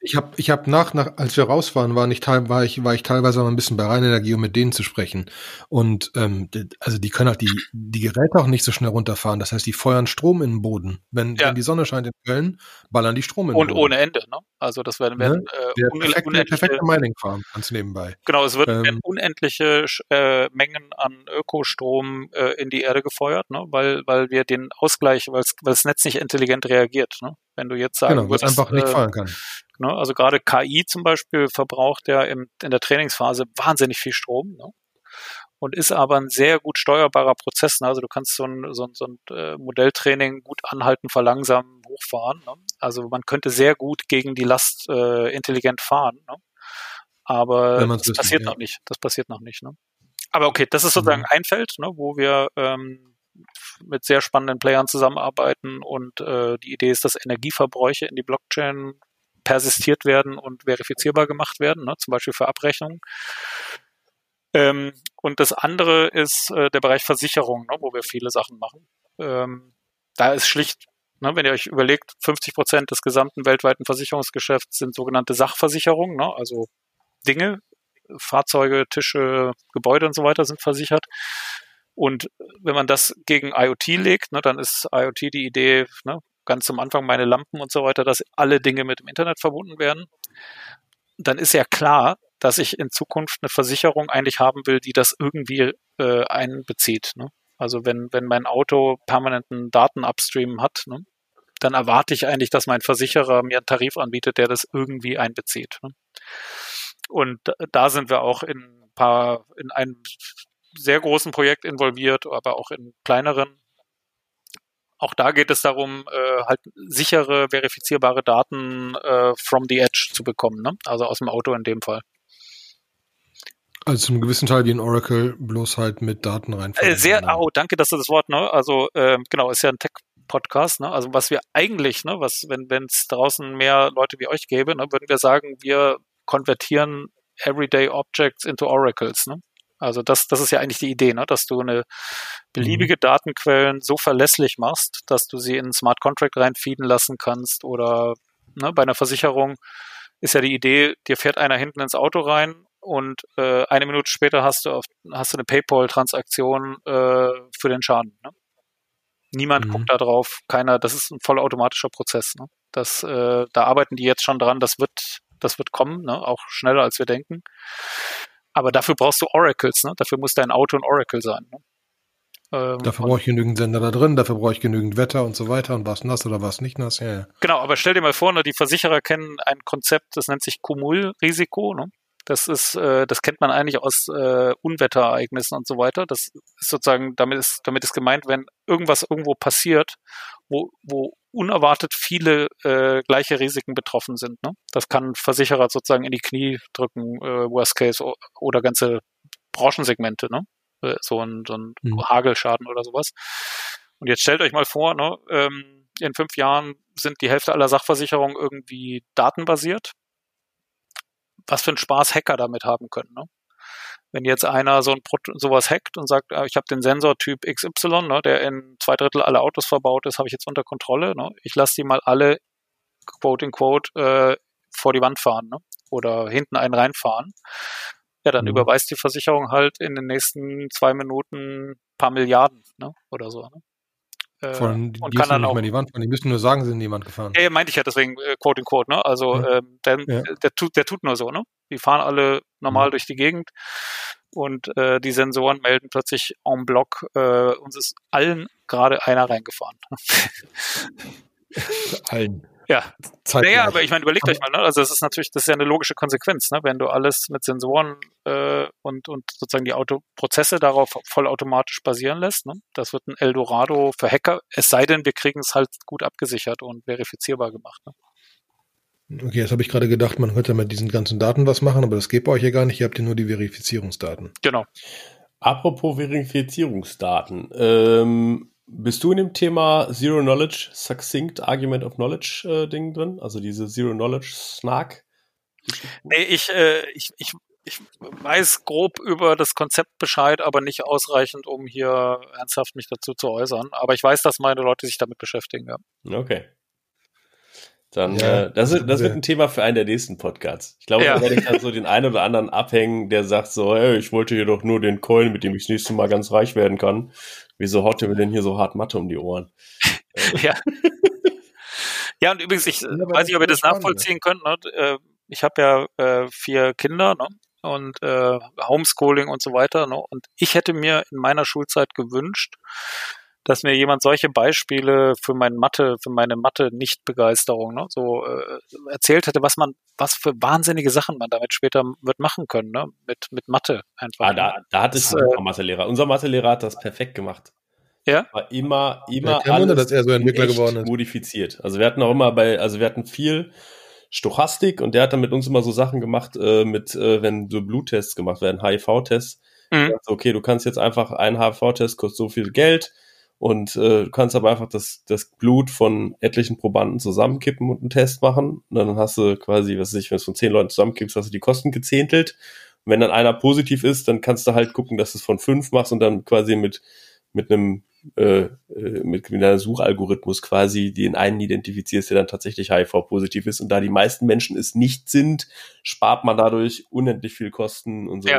Ich habe, ich hab nach, nach, als wir raus waren, war, nicht, war, ich, war ich teilweise mal ein bisschen bei Rheinenergie, um mit denen zu sprechen. Und ähm, also die können halt die, die Geräte auch nicht so schnell runterfahren. Das heißt, die feuern Strom in den Boden. Wenn, ja. wenn die Sonne scheint in Köln, ballern die Strom in den Und Boden. ohne Ende, ne? Also das werden, werden ne? äh, perfekte, unendliche, perfekte Mining Farm, ganz nebenbei. Genau, es wird, ähm, werden unendliche äh, Mengen an Ökostrom äh, in die Erde gefeuert, ne? weil, weil wir den Ausgleich, weil das Netz nicht intelligent reagiert. Ne? Wenn du jetzt sagen genau, würdest, einfach nicht äh, fallen kann. Ne? Also gerade KI zum Beispiel verbraucht ja im, in der Trainingsphase wahnsinnig viel Strom. Ne? und ist aber ein sehr gut steuerbarer Prozess. Ne? Also du kannst so ein, so ein, so ein äh, Modelltraining gut anhalten, verlangsamen, hochfahren. Ne? Also man könnte sehr gut gegen die Last äh, intelligent fahren. Ne? Aber das wissen, passiert ja. noch nicht. Das passiert noch nicht. Ne? Aber okay, das ist sozusagen mhm. ein Feld, ne, wo wir ähm, mit sehr spannenden Playern zusammenarbeiten und äh, die Idee ist, dass Energieverbräuche in die Blockchain persistiert werden und verifizierbar gemacht werden, ne, zum Beispiel für Abrechnungen. Ähm, und das andere ist äh, der Bereich Versicherung, ne, wo wir viele Sachen machen. Ähm, da ist schlicht, ne, wenn ihr euch überlegt, 50 Prozent des gesamten weltweiten Versicherungsgeschäfts sind sogenannte Sachversicherungen, ne, also Dinge, Fahrzeuge, Tische, Gebäude und so weiter sind versichert. Und wenn man das gegen IoT legt, ne, dann ist IoT die Idee, ne, ganz am Anfang meine Lampen und so weiter, dass alle Dinge mit dem Internet verbunden werden. Dann ist ja klar, dass ich in Zukunft eine Versicherung eigentlich haben will, die das irgendwie äh, einbezieht. Ne? Also wenn, wenn mein Auto permanenten Datenupstream hat, ne, dann erwarte ich eigentlich, dass mein Versicherer mir einen Tarif anbietet, der das irgendwie einbezieht. Ne? Und da sind wir auch in ein paar, in einem sehr großen Projekt involviert, aber auch in kleineren. Auch da geht es darum, äh, halt sichere, verifizierbare Daten äh, from the edge zu bekommen, ne? also aus dem Auto in dem Fall. Also zum gewissen Teil wie in Oracle, bloß halt mit Daten rein. Äh, sehr, oh, danke, dass du das Wort, ne? Also äh, genau, ist ja ein Tech-Podcast, ne? Also was wir eigentlich, ne, was, wenn wenn es draußen mehr Leute wie euch gäbe, ne, würden wir sagen, wir konvertieren Everyday Objects into Oracles, ne? Also das, das ist ja eigentlich die Idee, ne? dass du eine beliebige mhm. Datenquellen so verlässlich machst, dass du sie in einen Smart Contract reinfeeden lassen kannst oder ne, bei einer Versicherung ist ja die Idee, dir fährt einer hinten ins Auto rein und äh, eine Minute später hast du auf, hast du eine PayPal-Transaktion äh, für den Schaden. Ne? Niemand mhm. guckt da drauf, keiner, das ist ein vollautomatischer Prozess. Ne? Das, äh, da arbeiten die jetzt schon dran, das wird, das wird kommen, ne? auch schneller als wir denken. Aber dafür brauchst du Oracles, ne? Dafür muss dein Auto ein Oracle sein. Ne? Ähm, dafür brauche ich genügend Sender da drin, dafür brauche ich genügend Wetter und so weiter und was nass oder was nicht nass. Ja, ja. Genau, aber stell dir mal vor, ne, die Versicherer kennen ein Konzept, das nennt sich Kumulrisiko. Ne? Das ist, äh, das kennt man eigentlich aus äh, Unwetterereignissen und so weiter. Das ist sozusagen, damit ist, damit ist gemeint, wenn irgendwas irgendwo passiert, wo, wo unerwartet viele äh, gleiche Risiken betroffen sind. Ne? Das kann Versicherer sozusagen in die Knie drücken, äh, Worst Case, oder ganze Branchensegmente, ne? Äh, so ein, so ein mhm. Hagelschaden oder sowas. Und jetzt stellt euch mal vor, ne, ähm, in fünf Jahren sind die Hälfte aller Sachversicherungen irgendwie datenbasiert. Was für einen Spaß Hacker damit haben können. Ne? Wenn jetzt einer so ein Pro sowas hackt und sagt, äh, ich habe den Sensor Typ XY, ne, der in zwei Drittel aller Autos verbaut ist, habe ich jetzt unter Kontrolle. Ne? Ich lasse die mal alle, quote in quote, äh, vor die Wand fahren ne? oder hinten einen reinfahren. Ja, dann mhm. überweist die Versicherung halt in den nächsten zwei Minuten ein paar Milliarden ne? oder so. Ne? Äh, Von, die, und die kann dann nicht auch, in die Wand fahren. Die müssen nur sagen, sind in die Wand gefahren. Ja, meinte ich ja deswegen, äh, quote in quote, ne? Also ja. ähm, der, ja. der, tut, der tut nur so, ne? Die fahren alle normal mhm. durch die Gegend und äh, die Sensoren melden plötzlich en bloc, äh, uns ist allen gerade einer reingefahren. allen. Ja, naja, aber ich meine, überlegt euch mal, ne? also das ist natürlich, das ist ja eine logische Konsequenz, ne? wenn du alles mit Sensoren äh, und, und sozusagen die Autoprozesse darauf vollautomatisch basieren lässt. Ne? Das wird ein Eldorado für Hacker, es sei denn, wir kriegen es halt gut abgesichert und verifizierbar gemacht. Ne? Okay, jetzt habe ich gerade gedacht, man könnte mit diesen ganzen Daten was machen, aber das geht bei euch ja gar nicht, ihr habt ja nur die Verifizierungsdaten. Genau. Apropos Verifizierungsdaten, ähm, bist du in dem Thema Zero Knowledge Succinct Argument of Knowledge äh, Ding drin? Also diese Zero Knowledge Snark? Nee, ich, äh, ich, ich, ich weiß grob über das Konzept Bescheid, aber nicht ausreichend, um hier ernsthaft mich dazu zu äußern. Aber ich weiß, dass meine Leute sich damit beschäftigen, ja. Okay. Dann, ja, äh, das, wird, das wird ein Thema für einen der nächsten Podcasts. Ich glaube, ja. da werde ich dann so den einen oder anderen abhängen, der sagt so, hey, ich wollte hier doch nur den Coin, mit dem ich das nächste Mal ganz reich werden kann. Wieso haut ihr mir denn hier so hart Mathe um die Ohren? ja. ja, und übrigens, ich weiß nicht, ob ihr das nachvollziehen könnt. Ne? Äh, ich habe ja äh, vier Kinder ne? und äh, Homeschooling und so weiter. Ne? Und ich hätte mir in meiner Schulzeit gewünscht, dass mir jemand solche Beispiele für mein Mathe, für meine Mathe-Nicht-Begeisterung ne, so äh, erzählt hätte, was man, was für wahnsinnige Sachen man damit später wird machen können, ne, mit, mit Mathe einfach. Ah, da, da hatte ich einen äh, Mathelehrer. Unser Mathelehrer hat das perfekt gemacht. Ja. War immer, immer ja, kein Wunder, dass er so Entwickler geworden ist. modifiziert. Also wir hatten auch immer bei, also wir hatten viel Stochastik und der hat dann mit uns immer so Sachen gemacht, äh, mit, äh, wenn so Bluttests gemacht werden, HIV-Tests. Mhm. Okay, du kannst jetzt einfach einen HIV-Test kostet so viel Geld und äh, du kannst aber einfach das, das Blut von etlichen Probanden zusammenkippen und einen Test machen. Und dann hast du quasi, was weiß ich, wenn du es von zehn Leuten zusammenkippst, hast du die Kosten gezähntelt. Und wenn dann einer positiv ist, dann kannst du halt gucken, dass du es von fünf machst und dann quasi mit, mit einem äh, äh mit, mit einem Suchalgorithmus quasi den einen identifizierst, der dann tatsächlich HIV-positiv ist. Und da die meisten Menschen es nicht sind, spart man dadurch unendlich viel Kosten und so. Ja.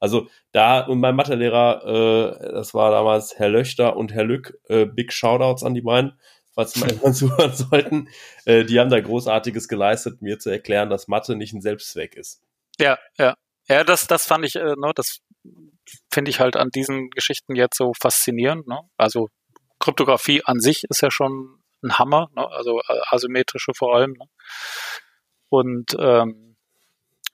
Also da, und mein Mathelehrer, äh, das war damals Herr Löchter und Herr Lück, äh, Big Shoutouts an die beiden, falls sie mal irgendwann zuhören sollten. Äh, die haben da Großartiges geleistet, mir zu erklären, dass Mathe nicht ein Selbstzweck ist. Ja, ja. Ja, das, das fand ich, äh, ne, das finde ich halt an diesen Geschichten jetzt so faszinierend. Ne? Also Kryptographie an sich ist ja schon ein Hammer, ne? also äh, asymmetrische vor allem. Ne? Und ähm,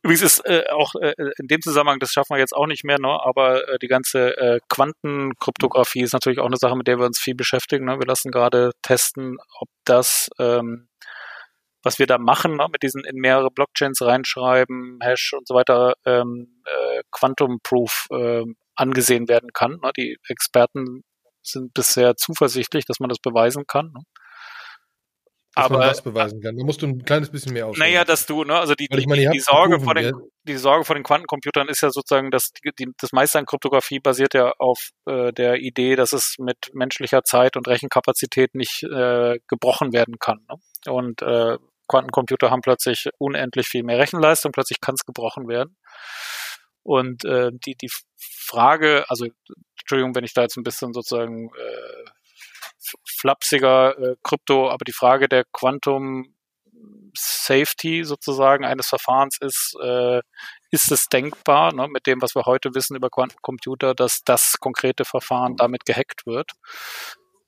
Übrigens ist äh, auch äh, in dem Zusammenhang, das schaffen wir jetzt auch nicht mehr, ne? aber äh, die ganze äh, Quantenkryptographie ist natürlich auch eine Sache, mit der wir uns viel beschäftigen. Ne? Wir lassen gerade testen, ob das, ähm, was wir da machen, ne? mit diesen in mehrere Blockchains reinschreiben, Hash und so weiter, ähm, äh, Quantum Proof äh, angesehen werden kann. Ne? Die Experten sind bisher zuversichtlich, dass man das beweisen kann. Ne? Dass aber, man das beweisen kann. Da musst du ein kleines bisschen mehr ausholen. Naja, dass du, ne, also die, die, meine, die, Sorge vor den, die Sorge vor den Quantencomputern ist ja sozusagen, dass die, die, das meiste an Kryptographie basiert ja auf äh, der Idee, dass es mit menschlicher Zeit und Rechenkapazität nicht äh, gebrochen werden kann. Ne? Und äh, Quantencomputer haben plötzlich unendlich viel mehr Rechenleistung, plötzlich kann es gebrochen werden. Und äh, die, die Frage, also Entschuldigung, wenn ich da jetzt ein bisschen sozusagen äh, flapsiger äh, Krypto, aber die Frage der Quantum Safety sozusagen eines Verfahrens ist, äh, ist es denkbar, ne, mit dem, was wir heute wissen über Quantencomputer, dass das konkrete Verfahren damit gehackt wird?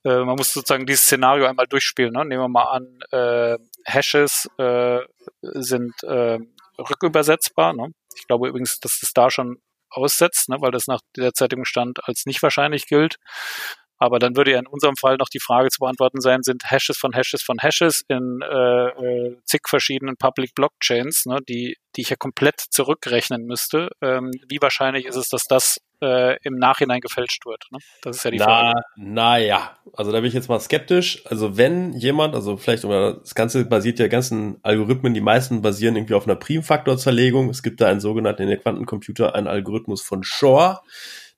Äh, man muss sozusagen dieses Szenario einmal durchspielen. Ne? Nehmen wir mal an, äh, Hashes äh, sind äh, rückübersetzbar. Ne? Ich glaube übrigens, dass das da schon aussetzt, ne, weil das nach derzeitigem Stand als nicht wahrscheinlich gilt. Aber dann würde ja in unserem Fall noch die Frage zu beantworten sein, sind Hashes von Hashes von Hashes in äh, äh, zig verschiedenen Public Blockchains, ne, die, die ich ja komplett zurückrechnen müsste. Ähm, wie wahrscheinlich ist es, dass das äh, im Nachhinein gefälscht wird? Ne? Das ist ja die Na, Frage. Naja, also da bin ich jetzt mal skeptisch. Also wenn jemand, also vielleicht, das Ganze basiert ja ganzen Algorithmen, die meisten basieren irgendwie auf einer Primfaktorzerlegung. Es gibt da einen sogenannten in der Quantencomputer einen Algorithmus von Shor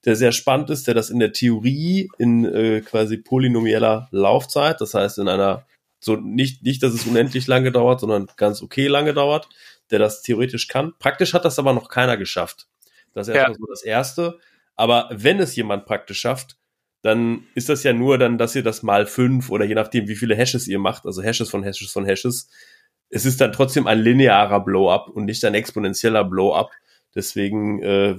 der sehr spannend ist, der das in der Theorie in äh, quasi polynomieller Laufzeit, das heißt in einer so nicht nicht, dass es unendlich lange dauert, sondern ganz okay lange dauert, der das theoretisch kann. Praktisch hat das aber noch keiner geschafft. Das ist erstmal ja. so das erste. Aber wenn es jemand praktisch schafft, dann ist das ja nur dann, dass ihr das mal fünf oder je nachdem, wie viele Hashes ihr macht, also Hashes von Hashes von Hashes, es ist dann trotzdem ein linearer Blow-up und nicht ein exponentieller Blow-up. Deswegen äh,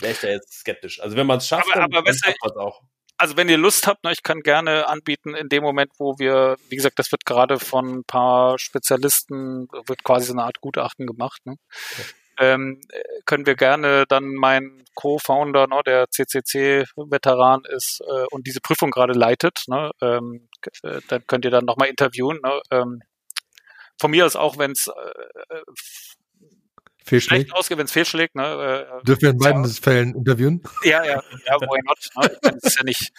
wäre ich da jetzt skeptisch. Also wenn man es schafft, aber, dann, aber dann schafft man es auch. Also wenn ihr Lust habt, ne, ich kann gerne anbieten, in dem Moment, wo wir, wie gesagt, das wird gerade von ein paar Spezialisten, wird quasi so eine Art Gutachten gemacht. Ne? Okay. Ähm, können wir gerne dann mein Co-Founder, ne, der CCC-Veteran ist äh, und diese Prüfung gerade leitet, ne, ähm, äh, dann könnt ihr dann nochmal interviewen. Ne, ähm, von mir aus auch, wenn es äh, äh fehlschlägt. Schlecht ausgeht, wenn es fehlschlägt. Ne, äh, Dürfen wir in beiden ja. Fällen interviewen? Ja, ja, ja, why not? Ne? Das ist ja nicht,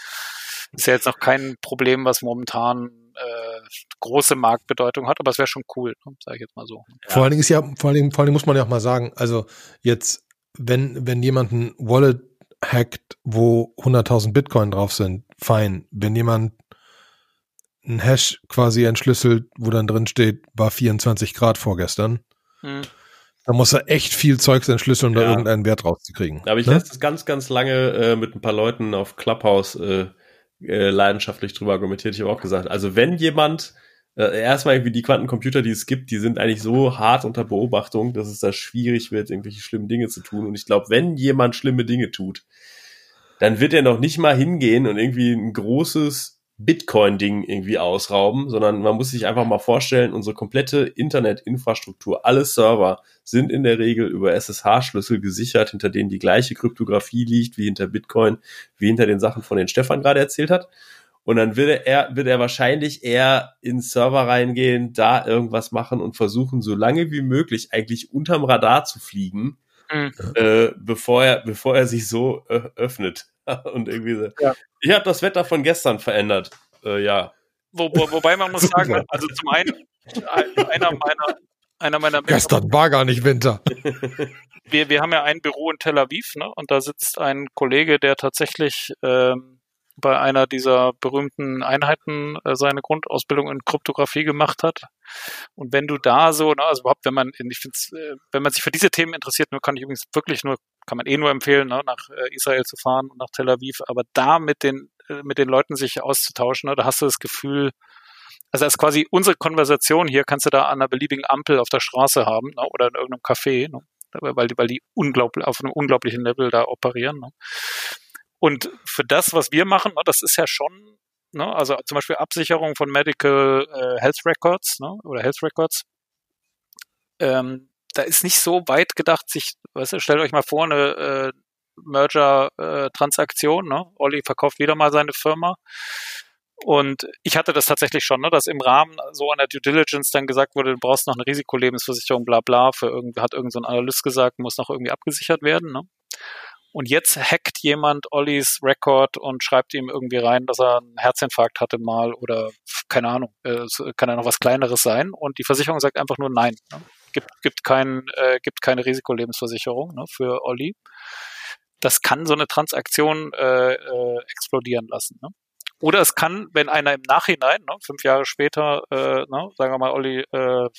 ist ja jetzt noch kein Problem, was momentan äh, große Marktbedeutung hat, aber es wäre schon cool, ne? sage ich jetzt mal so. Ja. Vor allen Dingen ist ja, vor allen Dingen, vor allen Dingen muss man ja auch mal sagen, also jetzt, wenn, wenn jemand ein Wallet hackt, wo 100.000 Bitcoin drauf sind, fein. Wenn jemand ein Hash quasi entschlüsselt, wo dann drin steht, war 24 Grad vorgestern. Hm. Da muss er echt viel Zeugs entschlüsseln, um ja. da irgendeinen Wert rauszukriegen. Da habe ich ne? letztens ganz, ganz lange äh, mit ein paar Leuten auf Clubhouse äh, äh, leidenschaftlich drüber argumentiert. Ich habe auch gesagt, also wenn jemand äh, erstmal irgendwie die Quantencomputer, die es gibt, die sind eigentlich so hart unter Beobachtung, dass es da schwierig wird, irgendwelche schlimmen Dinge zu tun. Und ich glaube, wenn jemand schlimme Dinge tut, dann wird er noch nicht mal hingehen und irgendwie ein großes Bitcoin-Ding irgendwie ausrauben, sondern man muss sich einfach mal vorstellen, unsere komplette Internetinfrastruktur, alle Server sind in der Regel über SSH-Schlüssel gesichert, hinter denen die gleiche Kryptographie liegt wie hinter Bitcoin, wie hinter den Sachen, von denen Stefan gerade erzählt hat. Und dann würde er, würde er wahrscheinlich eher in Server reingehen, da irgendwas machen und versuchen, so lange wie möglich eigentlich unterm Radar zu fliegen, mhm. äh, bevor er, bevor er sich so äh, öffnet. und irgendwie so. Ja. Ich habe das Wetter von gestern verändert. Äh, ja. Wo, wo, wobei man muss sagen, also zum einen, einer meiner, einer meiner Gestern war gar nicht Winter. Wir, wir haben ja ein Büro in Tel Aviv, ne? Und da sitzt ein Kollege, der tatsächlich ähm, bei einer dieser berühmten Einheiten äh, seine Grundausbildung in Kryptographie gemacht hat. Und wenn du da so, ne, also überhaupt, wenn man, ich finde, äh, wenn man sich für diese Themen interessiert, nur kann ich übrigens wirklich nur, kann man eh nur empfehlen, ne, nach äh, Israel zu fahren und nach Tel Aviv, aber da mit den, äh, mit den Leuten sich auszutauschen, ne, da hast du das Gefühl, also das ist quasi unsere Konversation hier, kannst du da an einer beliebigen Ampel auf der Straße haben ne, oder in irgendeinem Café, ne, weil die, weil die unglaublich, auf einem unglaublichen Level da operieren. Ne. Und für das, was wir machen, ne, das ist ja schon, ne, also zum Beispiel Absicherung von Medical äh, Health Records ne, oder Health Records, ähm, da ist nicht so weit gedacht, sich, weißt du, stellt euch mal vor, eine äh, Merger-Transaktion, äh, ne? Olli verkauft wieder mal seine Firma. Und ich hatte das tatsächlich schon, ne, dass im Rahmen so einer Due Diligence dann gesagt wurde, du brauchst noch eine Risikolebensversicherung, bla bla, für irgendwie, hat irgendein so Analyst gesagt, muss noch irgendwie abgesichert werden. Ne? Und jetzt hackt jemand Ollis Rekord und schreibt ihm irgendwie rein, dass er einen Herzinfarkt hatte mal oder keine Ahnung, äh, kann ja noch was Kleineres sein. Und die Versicherung sagt einfach nur nein. Ne? Gibt, gibt, kein, äh, gibt keine Risikolebensversicherung ne, für Olli. Das kann so eine Transaktion äh, äh, explodieren lassen. Ne? Oder es kann, wenn einer im Nachhinein, ne, fünf Jahre später, äh, ne, sagen wir mal, Olli äh,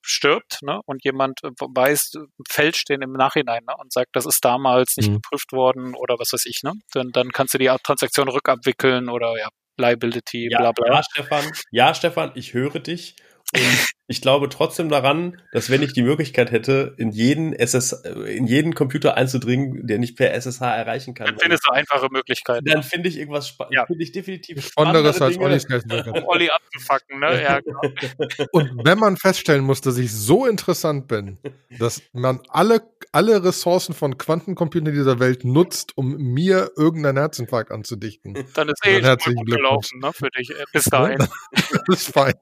stirbt ne, und jemand weiß, fälscht den im Nachhinein ne, und sagt, das ist damals nicht mhm. geprüft worden oder was weiß ich, ne, dann, dann kannst du die Transaktion rückabwickeln oder ja, Liability, ja, bla bla. Ja, Stefan, ja, Stefan, ich höre dich. Und ich glaube trotzdem daran, dass wenn ich die Möglichkeit hätte, in jeden SS, in jeden Computer einzudringen, der nicht per SSH erreichen kann. Dann findest du einfache Möglichkeiten. Dann finde ich irgendwas spannend. Ja. Finde ich definitiv Spannenderes als Olli Um Olli abzufacken, ne? Ja, genau. Und wenn man feststellen muss, dass ich so interessant bin, dass man alle, alle Ressourcen von Quantencomputern dieser Welt nutzt, um mir irgendeinen Herzinfarkt anzudichten. Dann ist eh herzlichen gut gelaufen, ne, für dich, äh, bis dahin. das ist fein.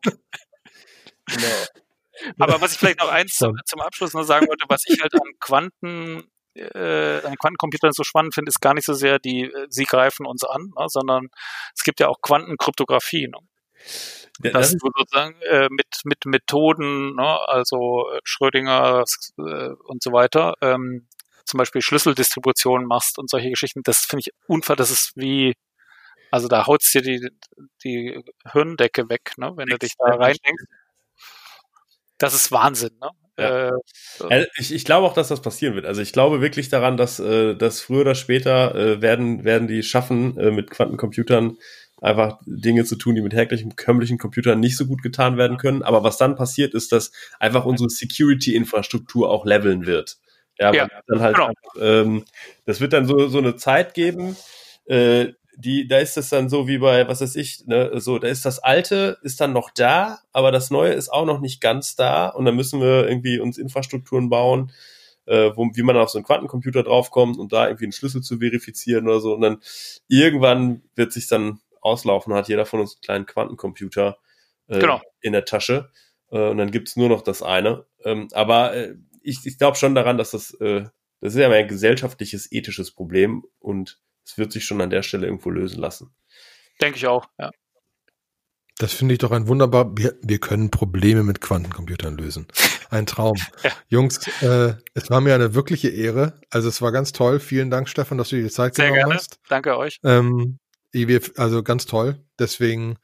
Genau. Aber was ich vielleicht noch eins zum, zum Abschluss noch sagen wollte, was ich halt an Quanten äh, an Quantencomputern so spannend finde, ist gar nicht so sehr die, äh, sie greifen uns an, ne, sondern es gibt ja auch Quantenkryptographie. Ne? Ja, das, das sozusagen äh, mit, mit Methoden, ne, also äh, Schrödinger äh, und so weiter, ähm, zum Beispiel Schlüsseldistribution machst und solche Geschichten, das finde ich unfair, das ist wie, also da haut's dir die, die Hirndecke weg, ne, wenn du dich da reindenkst das ist Wahnsinn, ne? Ja. Äh, ich, ich glaube auch, dass das passieren wird. Also ich glaube wirklich daran, dass, äh, dass früher oder später äh, werden, werden die schaffen, äh, mit Quantencomputern einfach Dinge zu tun, die mit herkömmlichen, kömmlichen Computern nicht so gut getan werden können. Aber was dann passiert, ist, dass einfach unsere Security-Infrastruktur auch leveln wird. Ja, ja dann halt, genau. ähm, das wird dann so, so eine Zeit geben, äh, die, da ist es dann so wie bei, was weiß ich, ne, so, da ist das Alte, ist dann noch da, aber das Neue ist auch noch nicht ganz da und dann müssen wir irgendwie uns Infrastrukturen bauen, äh, wo, wie man auf so einen Quantencomputer draufkommt und da irgendwie einen Schlüssel zu verifizieren oder so und dann irgendwann wird sich dann auslaufen, hat jeder von uns einen kleinen Quantencomputer äh, genau. in der Tasche äh, und dann gibt's nur noch das eine. Ähm, aber äh, ich, ich glaube schon daran, dass das, äh, das ist ja ein gesellschaftliches, ethisches Problem und es wird sich schon an der Stelle irgendwo lösen lassen. Denke ich auch, ja. Das finde ich doch ein wunderbar. Wir, wir können Probleme mit Quantencomputern lösen. Ein Traum. ja. Jungs, äh, es war mir eine wirkliche Ehre. Also es war ganz toll. Vielen Dank, Stefan, dass du dir die Zeit Sehr genommen gerne. hast. Danke euch. Ähm, also ganz toll. Deswegen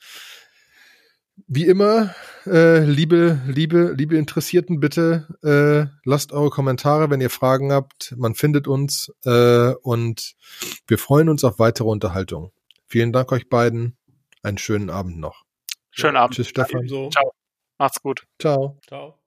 wie immer, äh, liebe, liebe, liebe Interessierten, bitte äh, lasst eure Kommentare, wenn ihr Fragen habt. Man findet uns äh, und wir freuen uns auf weitere Unterhaltung. Vielen Dank euch beiden. Einen schönen Abend noch. Schönen Abend. Tschüss, Stefan. Ciao. Macht's gut. Ciao. Ciao.